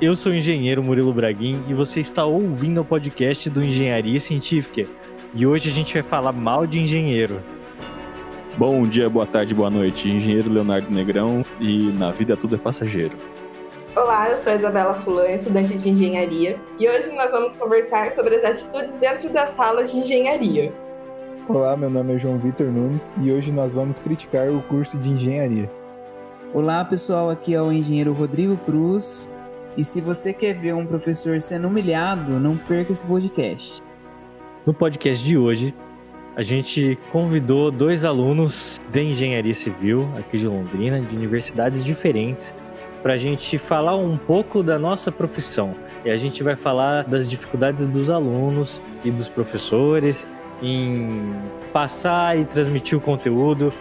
Eu sou o engenheiro Murilo Braguin e você está ouvindo o podcast do Engenharia Científica. E hoje a gente vai falar mal de engenheiro. Bom dia, boa tarde, boa noite. Engenheiro Leonardo Negrão e na vida tudo é passageiro. Olá, eu sou a Isabela Fulan, estudante de engenharia, e hoje nós vamos conversar sobre as atitudes dentro das salas de engenharia. Olá, meu nome é João Vitor Nunes e hoje nós vamos criticar o curso de engenharia. Olá, pessoal, aqui é o engenheiro Rodrigo Cruz. E se você quer ver um professor sendo humilhado, não perca esse podcast. No podcast de hoje, a gente convidou dois alunos de engenharia civil aqui de Londrina, de universidades diferentes, para a gente falar um pouco da nossa profissão. E a gente vai falar das dificuldades dos alunos e dos professores em passar e transmitir o conteúdo,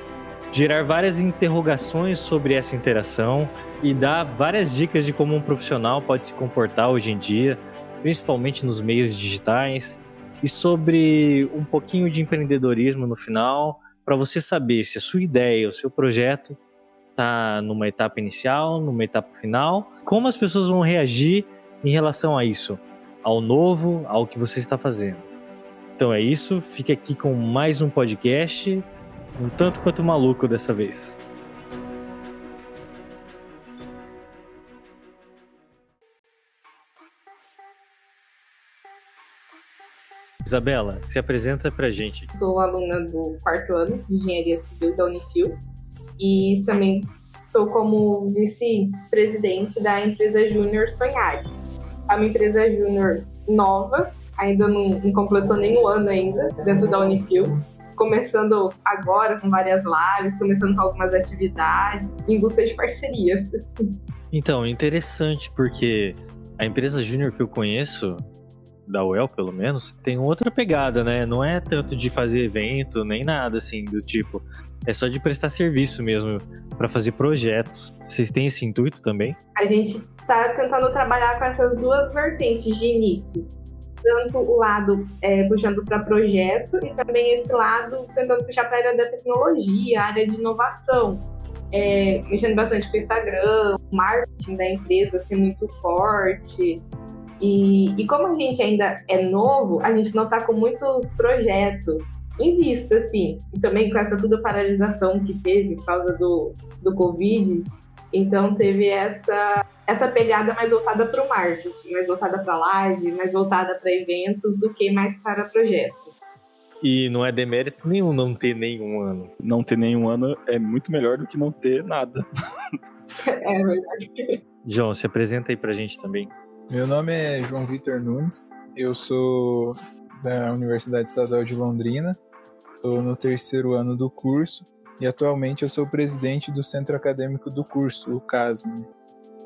gerar várias interrogações sobre essa interação e dar várias dicas de como um profissional pode se comportar hoje em dia, principalmente nos meios digitais, e sobre um pouquinho de empreendedorismo no final, para você saber se a sua ideia, o seu projeto está numa etapa inicial, numa etapa final, como as pessoas vão reagir em relação a isso, ao novo, ao que você está fazendo. Então é isso, fique aqui com mais um podcast, um tanto quanto maluco dessa vez. Isabela, se apresenta pra gente. Sou aluna do quarto ano de Engenharia Civil da Unifil e também estou como vice-presidente da empresa Júnior Sonhar. É uma empresa júnior nova, ainda não, não completou nenhum ano ainda dentro da Unifil. Começando agora com várias lives, começando com algumas atividades, em busca de parcerias. Então, interessante, porque a empresa júnior que eu conheço, da UEL pelo menos, tem outra pegada, né? Não é tanto de fazer evento, nem nada assim do tipo. É só de prestar serviço mesmo para fazer projetos. Vocês têm esse intuito também? A gente está tentando trabalhar com essas duas vertentes de início. Tanto o lado é, puxando para projeto e também esse lado tentando puxar para a área da tecnologia, área de inovação. É, mexendo bastante com o Instagram, o marketing da empresa ser muito forte. E, e como a gente ainda é novo, a gente não está com muitos projetos em vista, assim. E também com essa toda paralisação que teve por causa do, do Covid. Então teve essa, essa pegada mais voltada para o marketing, mais voltada para live, mais voltada para eventos do que mais para projeto. E não é demérito nenhum não ter nenhum ano. Não ter nenhum ano é muito melhor do que não ter nada. é verdade. João, se apresenta aí pra gente também. Meu nome é João Vitor Nunes, eu sou da Universidade Estadual de Londrina, estou no terceiro ano do curso e atualmente eu sou presidente do Centro Acadêmico do curso, o CASM.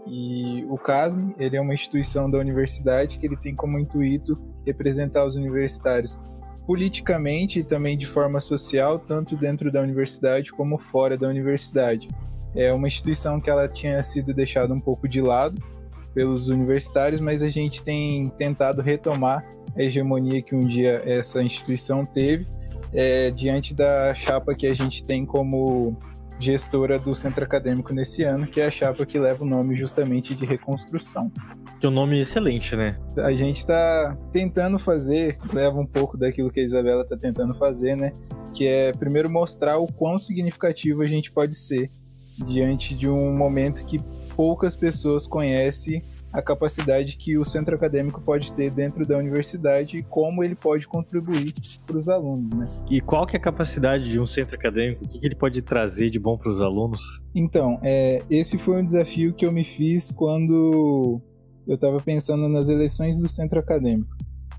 E o CASM ele é uma instituição da universidade que ele tem como intuito representar os universitários politicamente e também de forma social, tanto dentro da universidade como fora da universidade. É uma instituição que ela tinha sido deixada um pouco de lado pelos universitários, mas a gente tem tentado retomar a hegemonia que um dia essa instituição teve é, diante da chapa que a gente tem como gestora do centro acadêmico nesse ano, que é a chapa que leva o nome justamente de reconstrução. Que é um nome excelente, né? A gente está tentando fazer, leva um pouco daquilo que a Isabela está tentando fazer, né? Que é primeiro mostrar o quão significativo a gente pode ser diante de um momento que poucas pessoas conhecem a capacidade que o centro acadêmico pode ter dentro da universidade e como ele pode contribuir para os alunos, né? E qual que é a capacidade de um centro acadêmico? O que, que ele pode trazer de bom para os alunos? Então, é, esse foi um desafio que eu me fiz quando eu estava pensando nas eleições do centro acadêmico.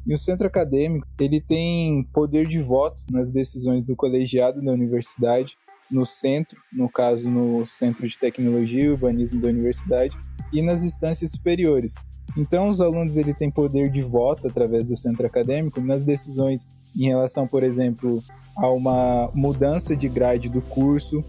E o centro acadêmico, ele tem poder de voto nas decisões do colegiado da universidade, no centro, no caso no Centro de Tecnologia e Urbanismo da universidade, e nas instâncias superiores. Então, os alunos ele têm poder de voto através do centro acadêmico nas decisões em relação, por exemplo, a uma mudança de grade do curso,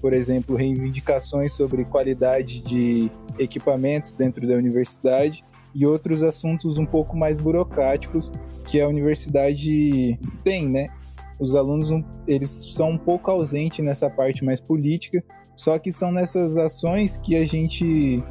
por exemplo, reivindicações sobre qualidade de equipamentos dentro da universidade e outros assuntos um pouco mais burocráticos que a universidade tem, né? Os alunos eles são um pouco ausentes nessa parte mais política só que são nessas ações que a gente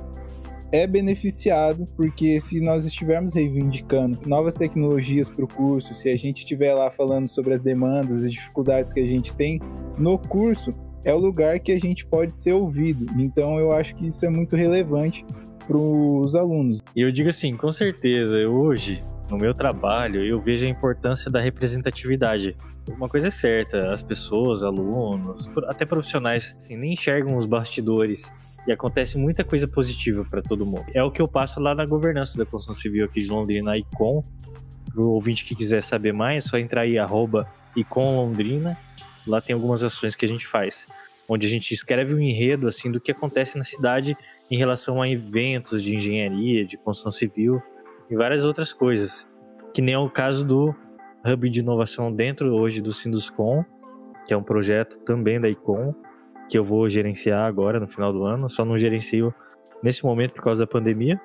é beneficiado, porque se nós estivermos reivindicando novas tecnologias para o curso, se a gente estiver lá falando sobre as demandas e dificuldades que a gente tem no curso, é o lugar que a gente pode ser ouvido. Então eu acho que isso é muito relevante para os alunos. E eu digo assim, com certeza, hoje, no meu trabalho, eu vejo a importância da representatividade. Uma coisa é certa, as pessoas, alunos, até profissionais, assim, nem enxergam os bastidores. E acontece muita coisa positiva para todo mundo. É o que eu passo lá na governança da construção civil aqui de Londrina, a ICOM. Para o ouvinte que quiser saber mais, é só entrar aí, arroba ICOM Londrina. Lá tem algumas ações que a gente faz. Onde a gente escreve um enredo assim do que acontece na cidade em relação a eventos de engenharia, de construção civil e várias outras coisas. Que nem é o caso do Hub de Inovação dentro hoje do Sinduscom, que é um projeto também da ICOM, que eu vou gerenciar agora no final do ano. Só não gerencio nesse momento por causa da pandemia.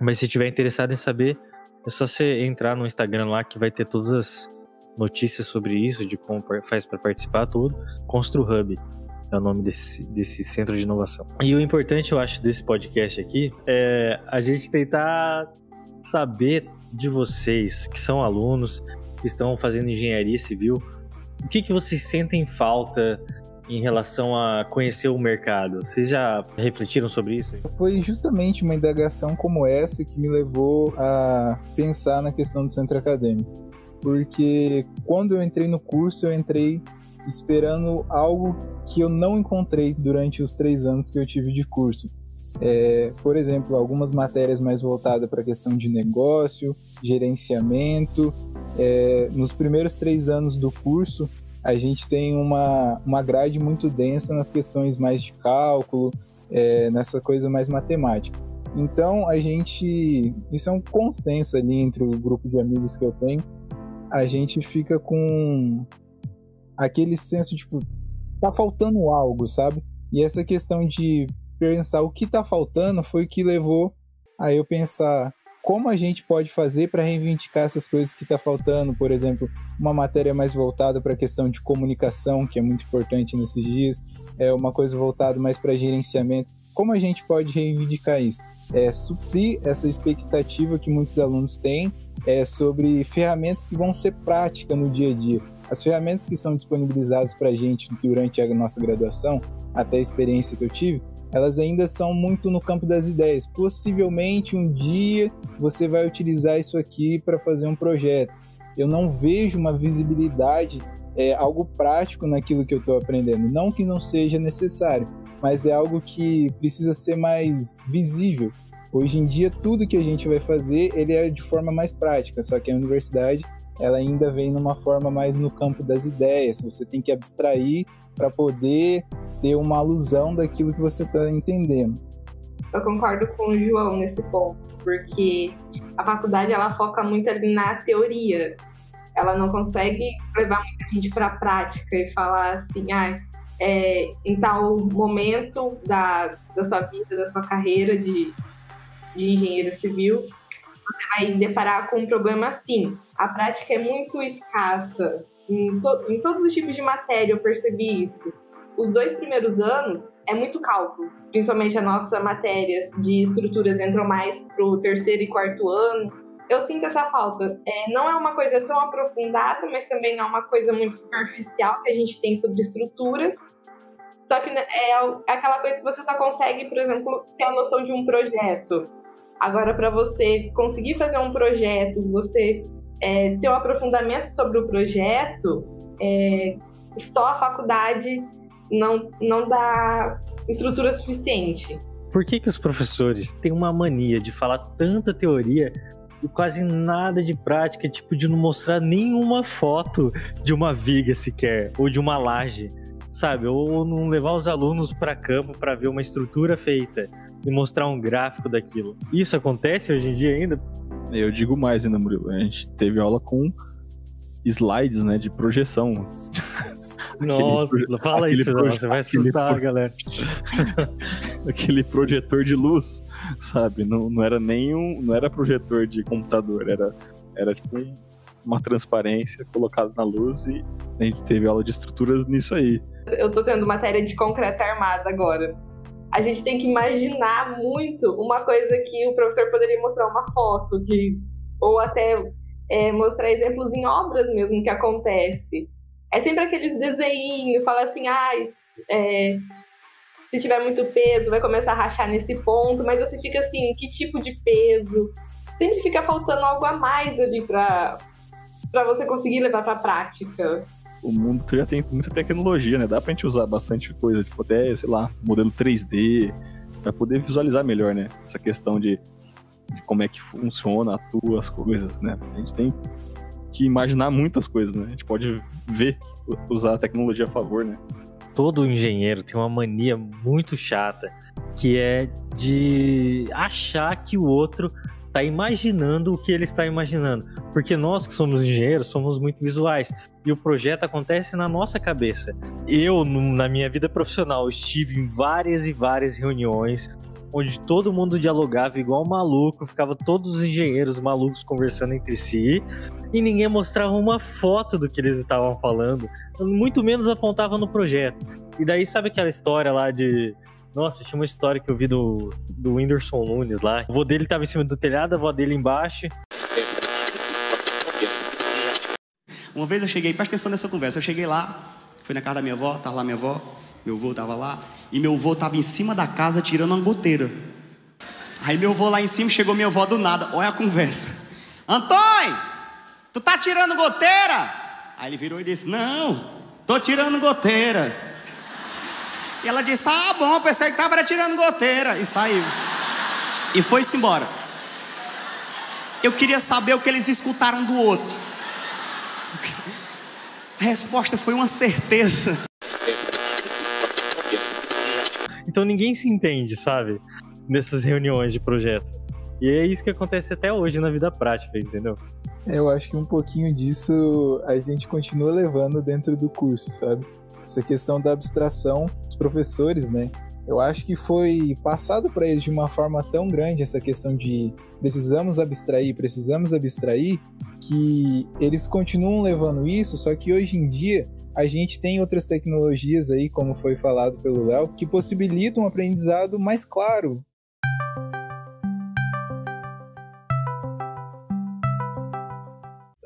Mas se tiver interessado em saber, é só você entrar no Instagram lá que vai ter todas as notícias sobre isso, de como faz para participar, tudo. Constru Hub é o nome desse, desse centro de inovação. E o importante, eu acho, desse podcast aqui é a gente tentar saber de vocês que são alunos, que estão fazendo engenharia civil, o que, que vocês sentem falta em relação a conhecer o mercado? Vocês já refletiram sobre isso? Foi justamente uma indagação como essa que me levou a pensar na questão do centro acadêmico. Porque quando eu entrei no curso, eu entrei esperando algo que eu não encontrei durante os três anos que eu tive de curso. É, por exemplo, algumas matérias mais voltadas para a questão de negócio, gerenciamento. É, nos primeiros três anos do curso, a gente tem uma, uma grade muito densa nas questões mais de cálculo, é, nessa coisa mais matemática. Então, a gente. Isso é um consenso ali entre o grupo de amigos que eu tenho. A gente fica com aquele senso, tipo, tá faltando algo, sabe? E essa questão de pensar o que tá faltando foi o que levou a eu pensar como a gente pode fazer para reivindicar essas coisas que está faltando, por exemplo, uma matéria mais voltada para a questão de comunicação, que é muito importante nesses dias, é uma coisa voltada mais para gerenciamento. Como a gente pode reivindicar isso? É suprir essa expectativa que muitos alunos têm é, sobre ferramentas que vão ser práticas no dia a dia. As ferramentas que são disponibilizadas para a gente durante a nossa graduação, até a experiência que eu tive, elas ainda são muito no campo das ideias. Possivelmente um dia você vai utilizar isso aqui para fazer um projeto. Eu não vejo uma visibilidade, é, algo prático naquilo que eu estou aprendendo. Não que não seja necessário, mas é algo que precisa ser mais visível. Hoje em dia, tudo que a gente vai fazer, ele é de forma mais prática, só que a universidade ela ainda vem numa forma mais no campo das ideias. Você tem que abstrair para poder ter uma alusão daquilo que você está entendendo. Eu concordo com o João nesse ponto, porque a faculdade ela foca muito ali na teoria. Ela não consegue levar muita gente para a prática e falar assim, ah, é, em tal momento da, da sua vida, da sua carreira de, de engenheiro civil, você vai deparar com um problema assim. A prática é muito escassa. Em, to em todos os tipos de matéria eu percebi isso. Os dois primeiros anos é muito cálculo, principalmente a nossa matérias de estruturas entram mais pro terceiro e quarto ano. Eu sinto essa falta. É, não é uma coisa tão aprofundada, mas também não é uma coisa muito superficial que a gente tem sobre estruturas. Só que né, é aquela coisa que você só consegue, por exemplo, ter a noção de um projeto Agora, para você conseguir fazer um projeto, você é, ter um aprofundamento sobre o projeto, é, só a faculdade não, não dá estrutura suficiente. Por que, que os professores têm uma mania de falar tanta teoria e quase nada de prática, tipo de não mostrar nenhuma foto de uma viga sequer ou de uma laje, sabe? Ou não levar os alunos para campo para ver uma estrutura feita e mostrar um gráfico daquilo. Isso acontece hoje em dia ainda? Eu digo mais ainda, Murilo. A gente teve aula com slides, né, de projeção. Nossa, aquele, fala isso, você vai assustar a galera. aquele projetor de luz, sabe? Não, não era nem um, não era projetor de computador, era, era tipo um, uma transparência colocada na luz e a gente teve aula de estruturas nisso aí. Eu tô tendo matéria de concreto armado agora a gente tem que imaginar muito uma coisa que o professor poderia mostrar uma foto, que, ou até é, mostrar exemplos em obras mesmo que acontece. É sempre aqueles desenhos, fala assim, ah, é, se tiver muito peso, vai começar a rachar nesse ponto, mas você fica assim, que tipo de peso? Sempre fica faltando algo a mais ali para você conseguir levar para prática o mundo já tem muita tecnologia, né? Dá pra gente usar bastante coisa, tipo até, sei lá, modelo 3D, para poder visualizar melhor, né? Essa questão de, de, como é que funciona, atua as coisas, né? A gente tem que imaginar muitas coisas, né? A gente pode ver, usar a tecnologia a favor, né? Todo engenheiro tem uma mania muito chata, que é de achar que o outro está imaginando o que ele está imaginando. Porque nós que somos engenheiros somos muito visuais e o projeto acontece na nossa cabeça. Eu, na minha vida profissional, estive em várias e várias reuniões onde todo mundo dialogava igual maluco, ficava todos os engenheiros malucos conversando entre si e ninguém mostrava uma foto do que eles estavam falando, muito menos apontava no projeto. E daí sabe aquela história lá de nossa, tinha uma história que eu vi do, do Whindersson Nunes lá. O vô dele tava em cima do telhado, a avó dele embaixo. Uma vez eu cheguei, presta atenção nessa conversa, eu cheguei lá, fui na casa da minha avó, tava lá minha avó, meu avô tava lá, e meu avô tava em cima da casa tirando uma goteira. Aí meu avô lá em cima, chegou minha avó do nada, olha a conversa. Antônio, tu tá tirando goteira? Aí ele virou e disse, não, tô tirando goteira. E ela disse: Ah, bom, pensei que estava tirando goteira. E saiu. E foi-se embora. Eu queria saber o que eles escutaram do outro. A resposta foi uma certeza. Então ninguém se entende, sabe? Nessas reuniões de projeto. E é isso que acontece até hoje na vida prática, entendeu? Eu acho que um pouquinho disso a gente continua levando dentro do curso, sabe? Essa questão da abstração dos professores, né? Eu acho que foi passado para eles de uma forma tão grande essa questão de precisamos abstrair, precisamos abstrair, que eles continuam levando isso, só que hoje em dia a gente tem outras tecnologias aí, como foi falado pelo Léo, que possibilitam um aprendizado mais claro,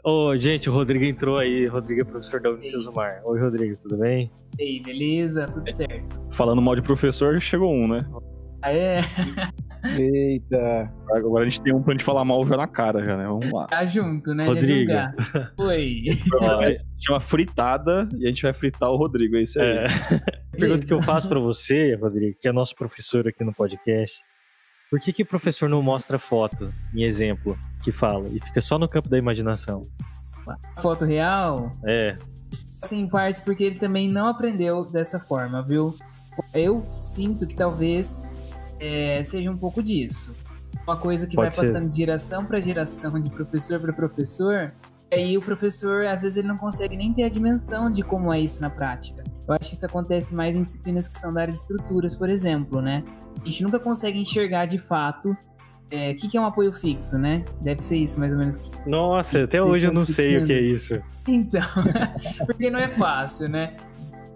Ô, oh, gente, o Rodrigo entrou aí. Rodrigo é professor da Unicesumar. Oi, Rodrigo, tudo bem? Ei, beleza? Tudo certo. Falando mal de professor, chegou um, né? Ah, é? Eita. Agora a gente tem um pra gente falar mal já na cara, já, né? Vamos lá. Tá junto, né? Rodrigo. Oi. Chama fritada e a gente vai fritar o Rodrigo, é isso aí. É. Pergunta que eu faço pra você, Rodrigo, que é nosso professor aqui no podcast. Por que, que o professor não mostra foto em exemplo que fala e fica só no campo da imaginação? Foto real? É. Assim, em partes porque ele também não aprendeu dessa forma, viu? Eu sinto que talvez é, seja um pouco disso. Uma coisa que Pode vai ser. passando de geração para geração, de professor para professor, e aí o professor, às vezes, ele não consegue nem ter a dimensão de como é isso na prática. Eu acho que isso acontece mais em disciplinas que são da área de estruturas, por exemplo, né? A gente nunca consegue enxergar de fato é, o que, que, é um apoio fixo, né? Deve ser isso, mais ou menos. Nossa, até hoje eu não sei o que é isso. Então, porque não é fácil, né?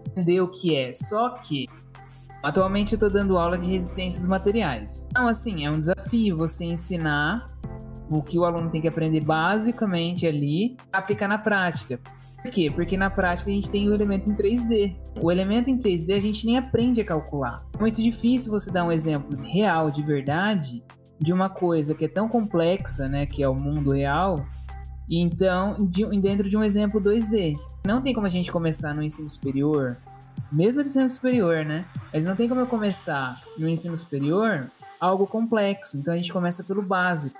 Entender o que é. Só que, atualmente eu tô dando aula de resistência dos materiais. Então, assim, é um desafio você ensinar o que o aluno tem que aprender basicamente ali, aplicar na prática. Por quê? Porque na prática a gente tem o elemento em 3D. O elemento em 3D a gente nem aprende a calcular. É muito difícil você dar um exemplo real, de verdade, de uma coisa que é tão complexa, né, que é o mundo real, e então de, dentro de um exemplo 2D. Não tem como a gente começar no ensino superior, mesmo de ensino superior, né? Mas não tem como eu começar no ensino superior algo complexo. Então a gente começa pelo básico.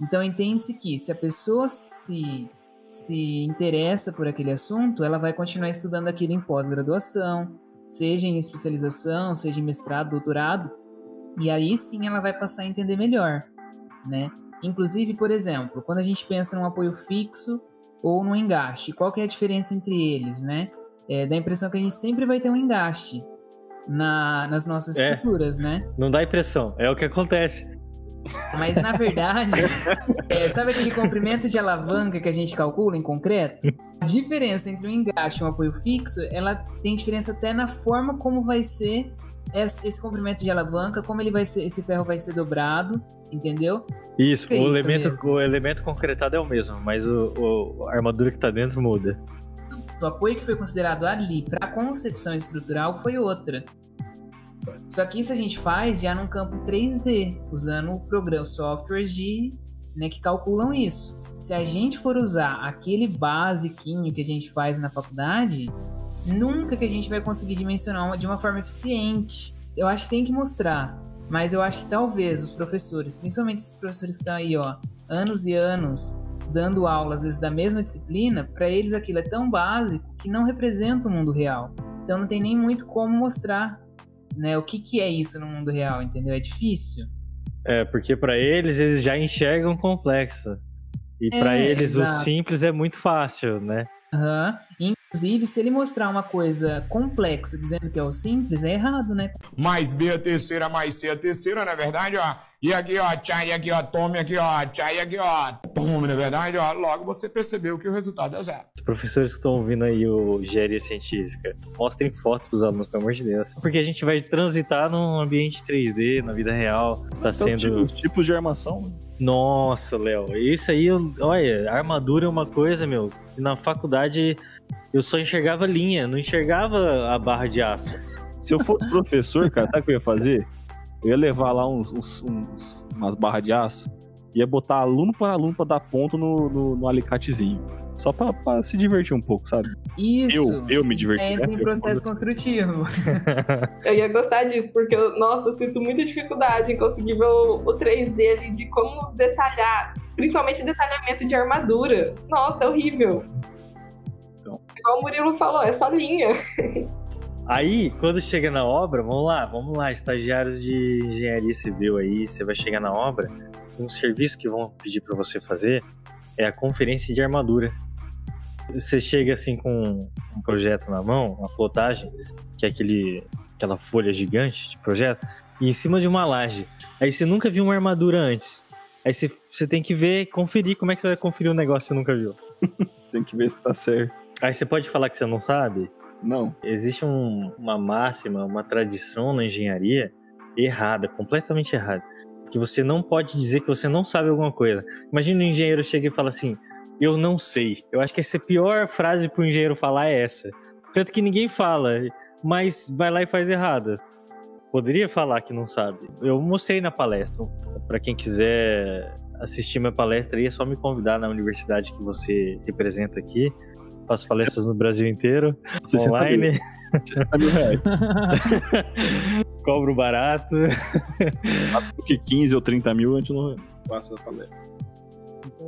Então entende-se que se a pessoa se se interessa por aquele assunto, ela vai continuar estudando aquilo em pós-graduação, seja em especialização, seja em mestrado, doutorado, e aí sim ela vai passar a entender melhor, né? Inclusive, por exemplo, quando a gente pensa num apoio fixo ou num engaste, qual que é a diferença entre eles, né? É, dá a impressão que a gente sempre vai ter um engaste na, nas nossas é, estruturas, né? Não dá impressão, é o que acontece. Mas na verdade, é, sabe aquele comprimento de alavanca que a gente calcula em concreto? A diferença entre um engate e um apoio fixo, ela tem diferença até na forma como vai ser esse, comprimento de alavanca, como ele vai ser, esse ferro vai ser dobrado, entendeu? Isso, Feito o elemento, mesmo. o elemento concretado é o mesmo, mas o, o- a armadura que tá dentro muda. O apoio que foi considerado ali para a concepção estrutural foi outra. Só que isso a gente faz já num campo 3D, usando programas, softwares de, né, que calculam isso. Se a gente for usar aquele basiquinho que a gente faz na faculdade, nunca que a gente vai conseguir dimensionar de uma forma eficiente. Eu acho que tem que mostrar. Mas eu acho que talvez os professores, principalmente esses professores que estão aí, ó, anos e anos dando aula, às vezes, da mesma disciplina, para eles aquilo é tão básico que não representa o mundo real. Então não tem nem muito como mostrar né, o que, que é isso no mundo real, entendeu? É difícil. É, porque pra eles, eles já enxergam complexo. E É, eles, o exato. simples é muito fácil, né? Aham. Inclusive, se ele mostrar uma coisa complexa dizendo que é o simples, é errado, né? mais B a terceira, mais C a terceira, na verdade, ó. E aqui, ó, tchai, aqui, ó, tome aqui, ó, tchai, aqui, ó, tome, na verdade, ó. Logo você percebeu que o resultado é zero. Os professores que estão ouvindo aí o engenharia científica, mostrem fotos pros alunos, pelo amor de Deus. Porque a gente vai transitar num ambiente 3D, na vida real. Está Então, tipo, sendo. os tipos de armação. né? Nossa, Léo, isso aí, olha, armadura é uma coisa, meu. Na faculdade eu só enxergava linha, não enxergava a barra de aço. Se eu fosse professor, cara, sabe o que eu ia fazer? Eu ia levar lá uns, uns- uns- umas barras de aço, ia botar aluno por aluno pra dar ponto no, no, no alicatezinho. Só pra, pra se divertir um pouco, sabe? Isso. Eu, eu me diverti. Entra né? em Eu- processo construtivo. Eu ia gostar disso, porque, eu, nossa, eu sinto muita dificuldade em conseguir ver o, o 3D ali, de como detalhar, principalmente detalhamento de armadura. Nossa, é horrível. Igual o Murilo falou, é só linha. Aí, quando chega na obra, vamos lá, vamos lá, estagiários de engenharia civil aí, você vai chegar na obra, um serviço que vão pedir pra você fazer é a conferência de armadura. Você chega assim com um projeto na mão, uma plotagem, que é aquele, aquela folha gigante de projeto, e em cima de uma laje. Aí você nunca viu uma armadura antes. Aí você, você tem que ver, conferir como é que você vai conferir um negócio que você nunca viu. Tem que ver se tá certo. Aí você pode falar que você não sabe, Não. Existe um- uma máxima, uma tradição na engenharia errada, completamente errada. Que você não pode dizer que você não sabe alguma coisa. Imagina um engenheiro chega e fala assim: Eu não sei. Eu acho que essa é a pior frase pro engenheiro falar é essa. Tanto que ninguém fala, mas vai lá e faz errado. Poderia falar que não sabe. Eu mostrei na palestra. Para quem quiser assistir minha palestra aí, é só me convidar na universidade que você representa aqui. Faço palestras no Brasil inteiro 60 online, mil, 60 mil reais. cobro barato. Porque 15 ou 30 mil a gente não passa a palestra.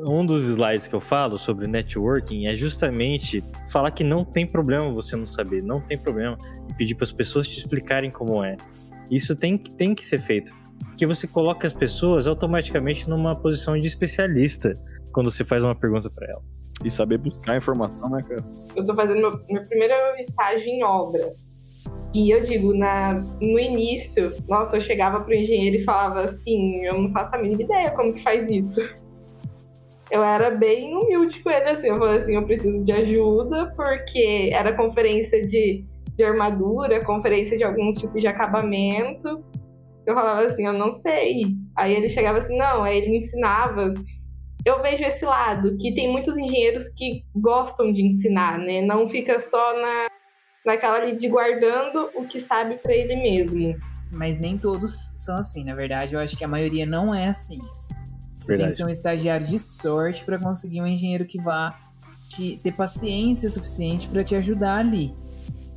Um dos slides que eu falo sobre networking é justamente falar que não tem problema você não saber, não tem problema pedir para as pessoas te explicarem como é. Isso tem, que- tem que ser feito. Porque você coloca as pessoas automaticamente numa posição de especialista quando você faz uma pergunta para ela. E saber buscar informação, né, cara? Eu tô fazendo meu, meu primeiro estágio em obra. E eu digo, na, no início, nossa, eu chegava pro engenheiro e falava assim, eu não faço a mínima ideia como que faz isso. Eu era bem humilde com ele, assim, eu falei assim, eu preciso de ajuda, porque era conferência de, de armadura, conferência de alguns tipos de acabamento. Eu falava assim, eu não sei. Aí ele chegava assim, não, aí ele me ensinava. Eu vejo esse lado, que tem muitos engenheiros que gostam de ensinar, né? Não fica só na, naquela ali de guardando o que sabe para ele mesmo. Mas nem todos são assim. Na verdade, eu acho que a maioria não é assim. Você tem Verdade. que ser um estagiário de sorte para conseguir um engenheiro que vá te, ter paciência suficiente para te ajudar ali.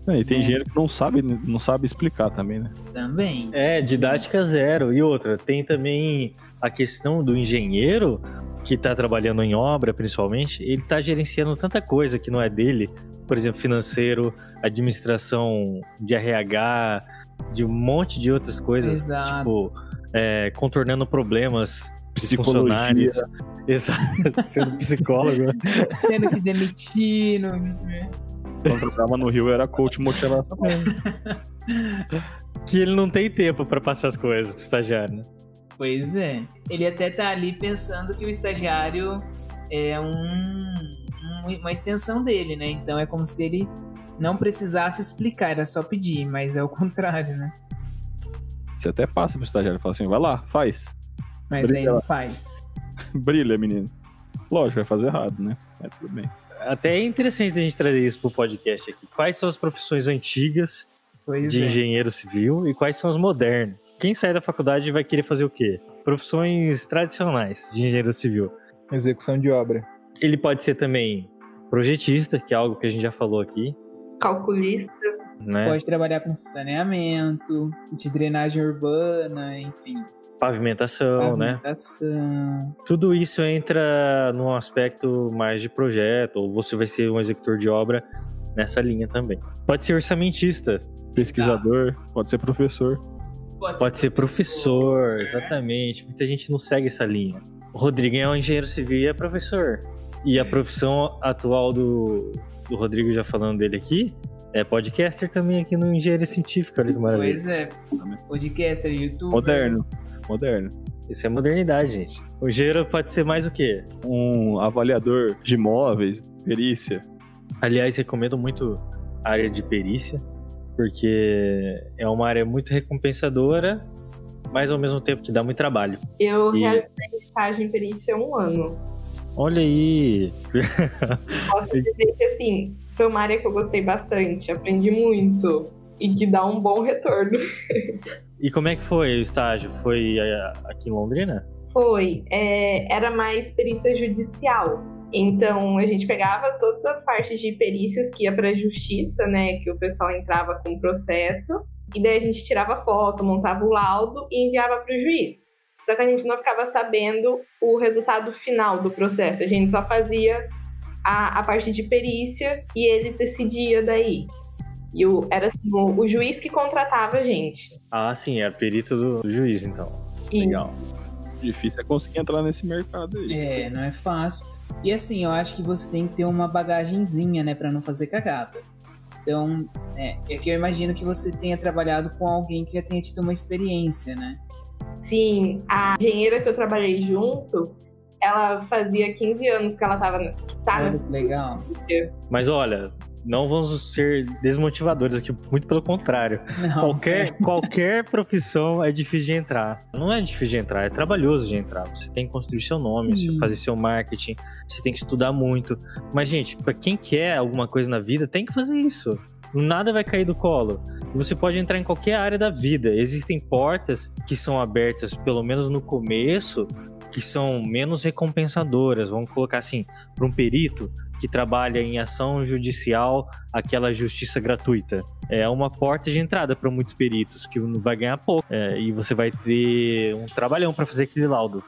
É, e tem É. engenheiro que não sabe, não sabe explicar também, né? Também. É, didática zero. E outra, tem também a questão do engenheiro que está trabalhando em obra, principalmente, ele está gerenciando tanta coisa que não é dele, por exemplo, financeiro, administração de RH, de um monte de outras coisas, Exato. tipo, é, contornando problemas de Psicologia. funcionários. Exato, sendo psicólogo. Tendo que demitir. No... Quando eu trabalhava no Rio, eu era coach motivacional. que ele não tem tempo para passar as coisas pro estagiário, né? Pois é. Ele até tá ali pensando que o estagiário é um, um- uma extensão dele, né? Então é como se ele não precisasse explicar, era só pedir, mas é o contrário, né? Você até passa pro estagiário e fala assim, vai lá, faz. Mas Brilha daí não lá. faz. Brilha, menino. Lógico, vai fazer errado, né? É tudo bem. Até é interessante a gente trazer isso pro podcast aqui. Quais são as profissões antigas Pois de é. engenheiro civil e quais são as modernas? Quem sai da faculdade vai querer fazer o quê? Profissões tradicionais de engenheiro civil. Execução de obra. Ele pode ser também projetista, que é algo que a gente já falou aqui, Calculista. né? Pode trabalhar com saneamento, de drenagem urbana, enfim. Pavimentação, né? pavimentação. Tudo isso entra num aspecto mais de projeto, ou você vai ser um executor de obra nessa linha também. Pode ser orçamentista, Pesquisador, pode ser professor. pode ser professor, exatamente. Muita gente não segue essa linha. O Rodrigo é um engenheiro civil e é professor. E a profissão atual do, do Rodrigo, já falando dele aqui, é podcaster também aqui no Engenharia Científica. Olha que maravilha. Pois é. Podcaster, YouTube. Moderno. Moderno. Isso é modernidade, gente. O engenheiro pode ser mais o quê? Um avaliador de imóveis, perícia. Aliás, recomendo muito a área de perícia, porque é uma área muito recompensadora, mas ao mesmo tempo que dá muito trabalho. Eu E- realizei estágio em perícia um ano. Olha aí, Posso dizer que, assim, foi uma área que eu gostei bastante, aprendi muito e que dá um bom retorno. e como é que foi o estágio? Foi eh, aqui em Londrina? Foi, é, era mais perícia judicial. Então, a gente pegava todas as partes de perícias que ia para a justiça, né, que o pessoal entrava com o processo, e daí a gente tirava foto, montava o laudo e enviava para o juiz. Só que a gente não ficava sabendo o resultado final do processo, a gente só fazia a, a parte de perícia e ele decidia daí. E o, era assim, o, o juiz que contratava a gente. Ah, sim, é a perita do juiz, então. Legal. Difícil é conseguir entrar nesse mercado aí. É, não é fácil. E assim, eu acho que você tem que ter uma bagagenzinha, né, pra não fazer cagada. Então, é, é que eu imagino que você tenha trabalhado com alguém que já tenha tido uma experiência, né? Sim, a engenheira que eu trabalhei junto, ela fazia 15 anos que ela tava, que tá Olha nessa que legal. Mas olha, não vamos ser desmotivadores aqui, muito pelo contrário. Não, Qualquer, qualquer profissão é difícil de entrar. Não é difícil de entrar, é trabalhoso de entrar. Você tem que construir seu nome, Sim. fazer seu marketing, você tem que estudar muito. Mas, gente, pra quem quer alguma coisa na vida, tem que fazer isso. Nada vai cair do colo. Você pode entrar em qualquer área da vida. Existem portas que são abertas, pelo menos no começo, que são menos recompensadoras. Vamos colocar assim, para um perito que trabalha em ação judicial, aquela justiça gratuita é uma porta de entrada para muitos peritos que vai ganhar pouco é, e você vai ter um trabalhão para fazer aquele laudo.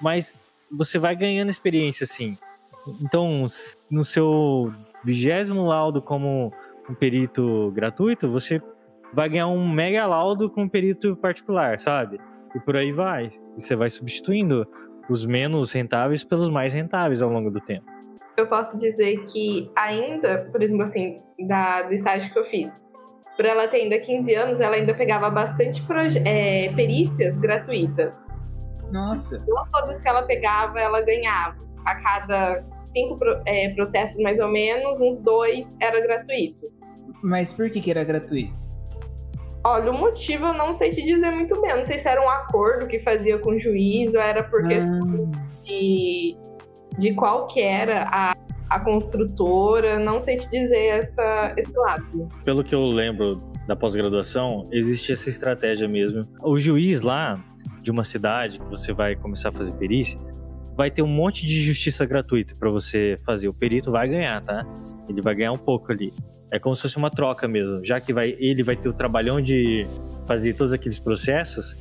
Mas você vai ganhando experiência assim. Então, no seu vigésimo laudo como um perito gratuito, você vai ganhar um mega laudo com um perito particular, sabe? E por aí vai. E você vai substituindo os menos rentáveis pelos mais rentáveis ao longo do tempo. Eu posso dizer que ainda, por exemplo, assim, da, do estágio que eu fiz, por ela ter ainda 15 anos, ela ainda pegava bastante é, perícias gratuitas. Nossa, Não todas que ela pegava, ela ganhava. A cada cinco é, processos, mais ou menos, uns dois era gratuito. mas por que que era gratuito? Olha, o motivo eu não sei te dizer muito bem. Eu Não sei se era um acordo que fazia com o juiz ou era por questão Ah, de, de qual que era a, a construtora. Não sei te dizer essa, esse lado. pelo que eu lembro da pós-graduação, existe essa estratégia mesmo. O juiz lá de uma cidade que você vai começar a fazer perícia, vai ter um monte de justiça gratuita para você fazer. O perito vai ganhar, tá? Ele vai ganhar um pouco ali. É como se fosse uma troca mesmo. Já que vai, ele vai ter o trabalhão de fazer todos aqueles processos,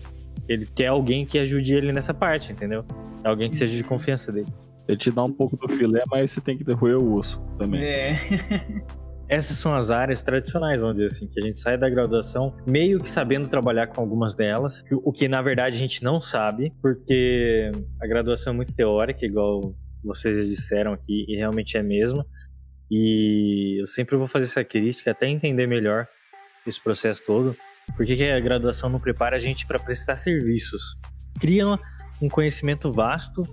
ele quer alguém que ajude ele nessa parte, entendeu? É alguém que seja de confiança dele. Ele te dá um pouco do filé, mas você tem que derruir o osso também. é. essas são as áreas tradicionais, vamos dizer assim, que a gente sai da graduação meio que sabendo trabalhar com algumas delas, o que na verdade a gente não sabe, porque a graduação é muito teórica, igual vocês já disseram aqui, e realmente é mesmo. E eu sempre vou fazer essa crítica até entender melhor esse processo todo, porque que a graduação não prepara a gente para prestar serviços. cria um conhecimento vasto,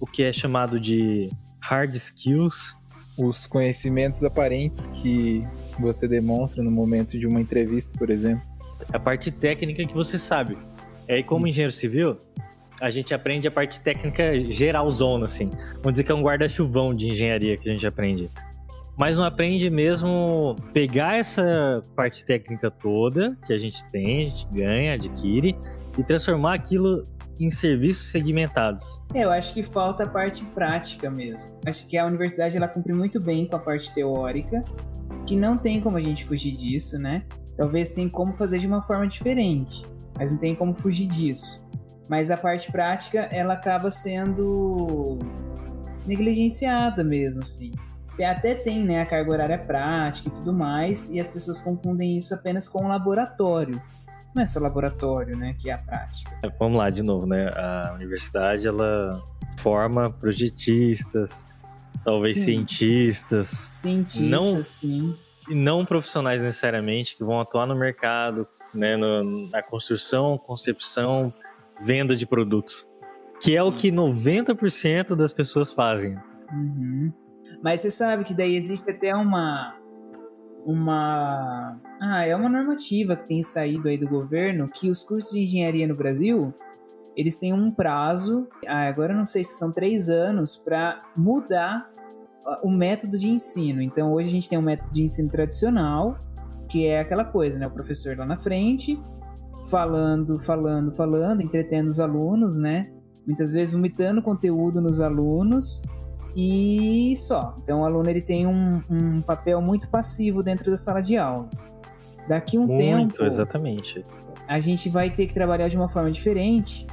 o que é chamado de hard skills. Os conhecimentos aparentes que você demonstra no momento de uma entrevista, por exemplo. A parte técnica que você sabe. E aí, como Isso. engenheiro civil, a gente aprende a parte técnica geralzona, assim. Vamos dizer que é um guarda-chuvão de engenharia que a gente aprende. Mas não aprende mesmo pegar essa parte técnica toda que a gente tem, a gente ganha, adquire, e transformar aquilo em serviços segmentados. É, eu acho que falta a parte prática mesmo. Acho que a universidade ela cumpre muito bem com a parte teórica, que não tem como a gente fugir disso, né? Talvez tem como fazer de uma forma diferente, mas não tem como fugir disso. Mas a parte prática, ela acaba sendo negligenciada mesmo, assim. Até tem, né, a carga horária prática e tudo mais, e as pessoas confundem isso apenas com o laboratório. Não é só laboratório, né, que é a prática. Vamos lá, de novo, né? A universidade, ela forma projetistas, talvez Sim. cientistas, Cientistas, Não- sim. e não profissionais necessariamente, que vão atuar no mercado, né, no- na construção, concepção, venda de produtos. Que é o que 90% das pessoas fazem. Uhum. Mas você sabe que daí existe até uma. Uma. Ah, é uma normativa que tem saído aí do governo que os cursos de engenharia no Brasil eles têm um prazo, ah, agora eu não sei se são três anos, para mudar ah, o método de ensino. Então hoje a gente tem um método de ensino tradicional, que é aquela coisa, né? O professor lá na frente, falando, falando, falando, entretendo os alunos, né? Muitas vezes vomitando conteúdo nos alunos e só. Então o aluno ele tem um, um papel muito passivo dentro da sala de aula. Daqui um Muito, tempo, exatamente. a gente vai ter que trabalhar de uma forma diferente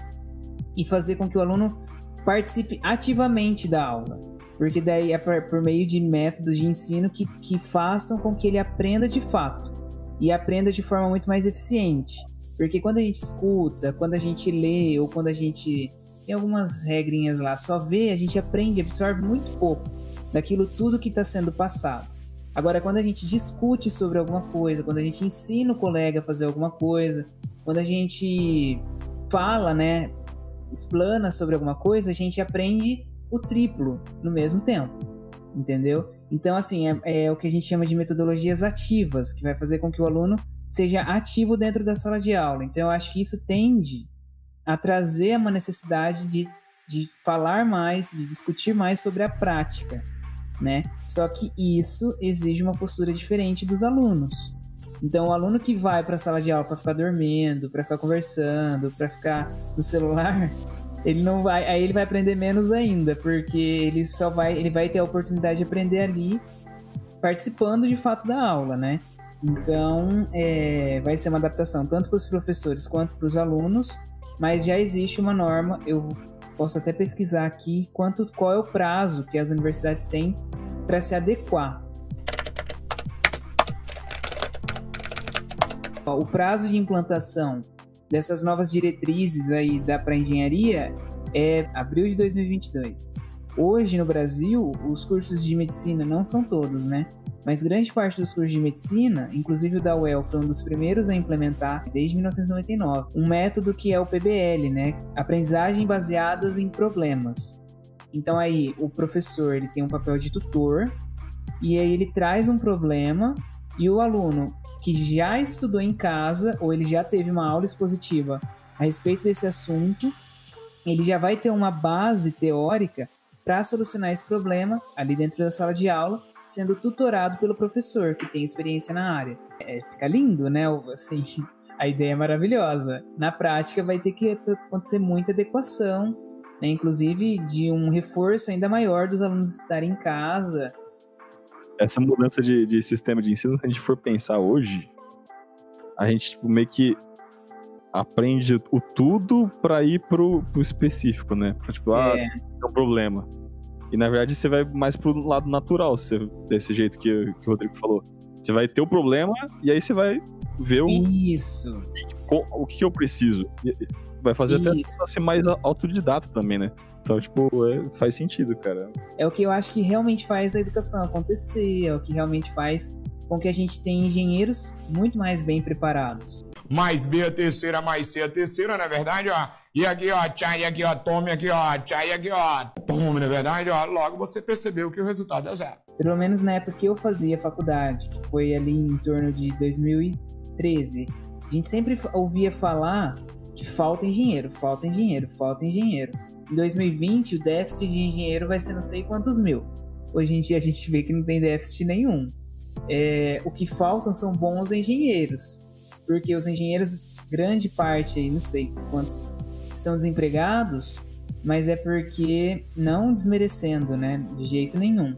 e fazer com que o aluno participe ativamente da aula. Porque daí é por, por meio de métodos de ensino que, que façam com que ele aprenda de fato e aprenda de forma muito mais eficiente. Porque quando a gente escuta, quando a gente lê ou quando a gente tem algumas regrinhas lá, só vê, a gente aprende, absorve muito pouco daquilo tudo que está sendo passado. Agora, quando a gente discute sobre alguma coisa, quando a gente ensina o colega a fazer alguma coisa, quando a gente fala, né, explana sobre alguma coisa, a gente aprende o triplo no mesmo tempo, entendeu? Então, assim, é, é o que a gente chama de metodologias ativas, que vai fazer com que o aluno seja ativo dentro da sala de aula. Então, eu acho que isso tende a trazer uma necessidade de, de falar mais, de discutir mais sobre a prática, né? Só que isso exige uma postura diferente dos alunos. Então, o aluno que vai para a sala de aula para ficar dormindo, para ficar conversando, para ficar no celular, ele não vai, aí ele vai aprender menos ainda, porque ele só vai, ele vai ter a oportunidade de aprender ali participando de fato da aula, né? Então, é, vai ser uma adaptação tanto para os professores quanto para os alunos, mas já existe uma norma, eu posso até pesquisar aqui quanto, qual é o prazo que as universidades têm para se adequar. O prazo de implantação dessas novas diretrizes aí da para engenharia é abril de 2022. Hoje no Brasil, os cursos de medicina não são todos, né? Mas grande parte dos cursos de medicina, inclusive o da UEL, foi um dos primeiros a implementar desde 1999, um método que é o PBL, né? Aprendizagem baseadas em problemas. Então aí o professor ele tem um papel de tutor e aí ele traz um problema e o aluno que já estudou em casa ou ele já teve uma aula expositiva a respeito desse assunto, ele já vai ter uma base teórica para solucionar esse problema ali dentro da sala de aula, sendo tutorado pelo professor que tem experiência na área. É, fica lindo, né? Assim, a ideia é maravilhosa. Na prática, vai ter que acontecer muita adequação, né? inclusive de um reforço ainda maior dos alunos estarem em casa. Essa mudança de, de sistema de ensino, se a gente for pensar hoje, a gente tipo, meio que aprende o tudo para ir pro, pro específico, né? Pra, tipo, ah, É, tem um problema. E na verdade você vai mais pro lado natural, você, desse jeito que, que o Rodrigo falou. Você vai ter o problema e aí você vai ver o, isso. co- o que eu preciso. Vai fazer até Isso. você ser mais autodidata também, né? Então, tipo, é- faz sentido, cara. É o que eu acho que realmente faz a educação acontecer, é o que realmente faz com que a gente tenha engenheiros muito mais bem preparados. Mais B a terceira, mais C a terceira, na verdade, ó. E aqui, ó, tchai, aqui, ó, tome aqui, ó, tchai, aqui, ó, tome, na verdade, ó. Logo você percebeu que o resultado é zero. Pelo menos na época que eu fazia faculdade, que foi ali em torno de 2013, a gente sempre ouvia falar que falta engenheiro, falta engenheiro, falta engenheiro. Em 2020, o déficit de engenheiro vai ser não sei quantos mil. Hoje em dia a gente vê que não tem déficit nenhum. É, o que faltam são bons engenheiros, porque os engenheiros, grande parte não sei quantos estão desempregados, mas é porque não desmerecendo, né, de jeito nenhum.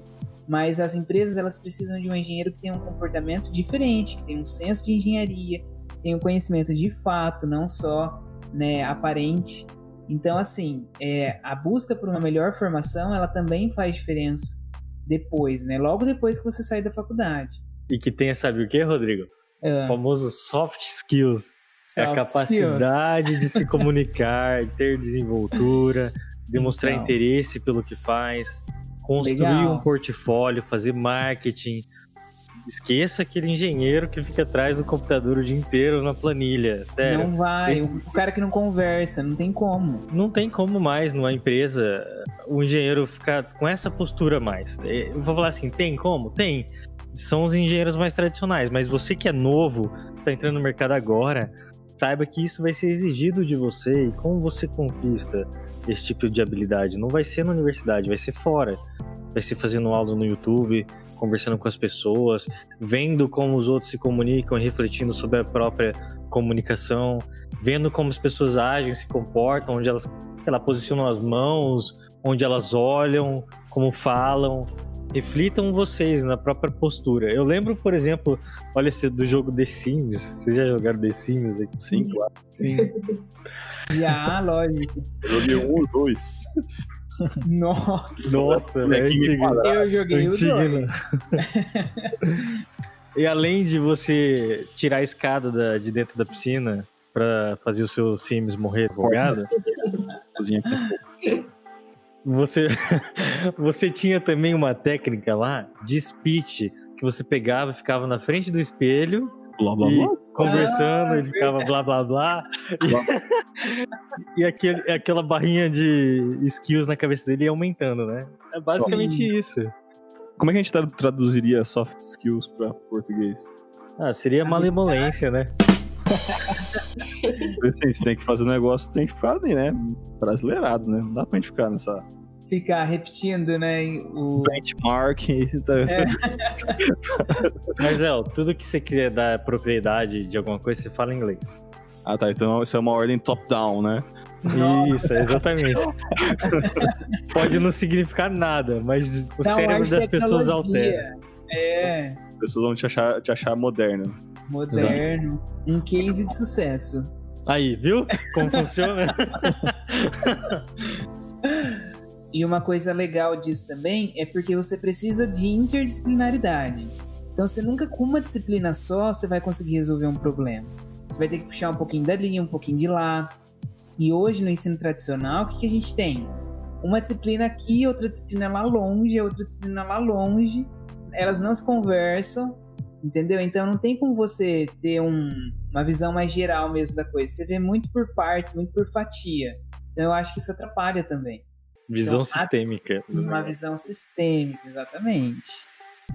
Mas as empresas elas precisam de um engenheiro que tenha um comportamento diferente, que tenha um senso de engenharia, tenha um conhecimento de fato, não só né, aparente. Então, assim, é, a busca por uma melhor formação, ela também faz diferença depois, né? Logo depois que você sai da faculdade. E que tenha, sabe o que, Rodrigo? Ah. O famoso soft skills. é a Soft capacidade de se comunicar, ter desenvoltura, demonstrar Então. interesse pelo que faz, construir Legal. um portfólio, fazer marketing. Esqueça aquele engenheiro que fica atrás do computador o dia inteiro na planilha. Sério. Não vai, esse- o, o cara que não conversa, não tem como. não tem como mais numa empresa o engenheiro ficar com essa postura mais. Eu vou falar assim, tem como? Tem. São os engenheiros mais tradicionais, mas você que é novo, está entrando no mercado agora, saiba que isso vai ser exigido de você e como você conquista esse tipo de habilidade. Não vai ser na universidade, vai ser fora. Vai ser fazendo aula no YouTube, conversando com as pessoas, vendo como os outros se comunicam, refletindo sobre a própria comunicação, vendo como as pessoas agem, se comportam, onde elas lá, posicionam as mãos, onde elas olham, como falam. Reflitam vocês na própria postura. Eu lembro, por exemplo, olha esse do jogo The Sims. Vocês já jogaram The Sims? aqui? Sim, claro. Sim. Já, lógico. Eu joguei um ou dois. Nossa, Nossa, é quadrado. eu joguei o Antigo, dois. né? E além de você tirar a escada da- de dentro da piscina pra fazer o seu Sims morrer afogado, Cozinha com fogo. você, você tinha também uma técnica lá de speech que você pegava e ficava na frente do espelho Blá, blá, e blá. conversando, Ah, ele ficava blá blá blá. E, e aquele, aquela barrinha de skills na cabeça dele ia aumentando, né? É basicamente Sim. isso. Como é que a gente tra- traduziria soft skills pra português? Ah, seria malemolência, né? Assim, você tem que fazer um negócio, tem que ficar né? Brasileirado, né? Não dá pra gente ficar nessa Ficar repetindo, né? O... benchmark. tá? É. Mas, Léo, tudo que você quiser dar propriedade de alguma coisa, você fala em inglês. Ah, tá. Então isso é uma ordem top-down, né? Isso, exatamente. Pode não significar nada, mas o ar cérebro das pessoas altera. É, As pessoas vão te achar, te achar moderno. moderno. Um case de sucesso. Aí, viu como funciona? E uma coisa legal disso também é porque você precisa de interdisciplinaridade. Então, você nunca com uma disciplina só você vai conseguir resolver um problema. Você vai ter que puxar um pouquinho dali, um pouquinho de lá. E hoje no ensino tradicional, o que, que a gente tem? Uma disciplina aqui, outra disciplina lá longe, outra disciplina lá longe. Elas não se conversam, entendeu? Então não tem como você ter um- uma visão mais geral mesmo da coisa. Você vê muito por partes, muito por fatia. Então eu acho que isso atrapalha também Visão Então, sistêmica. uma visão sistêmica, exatamente.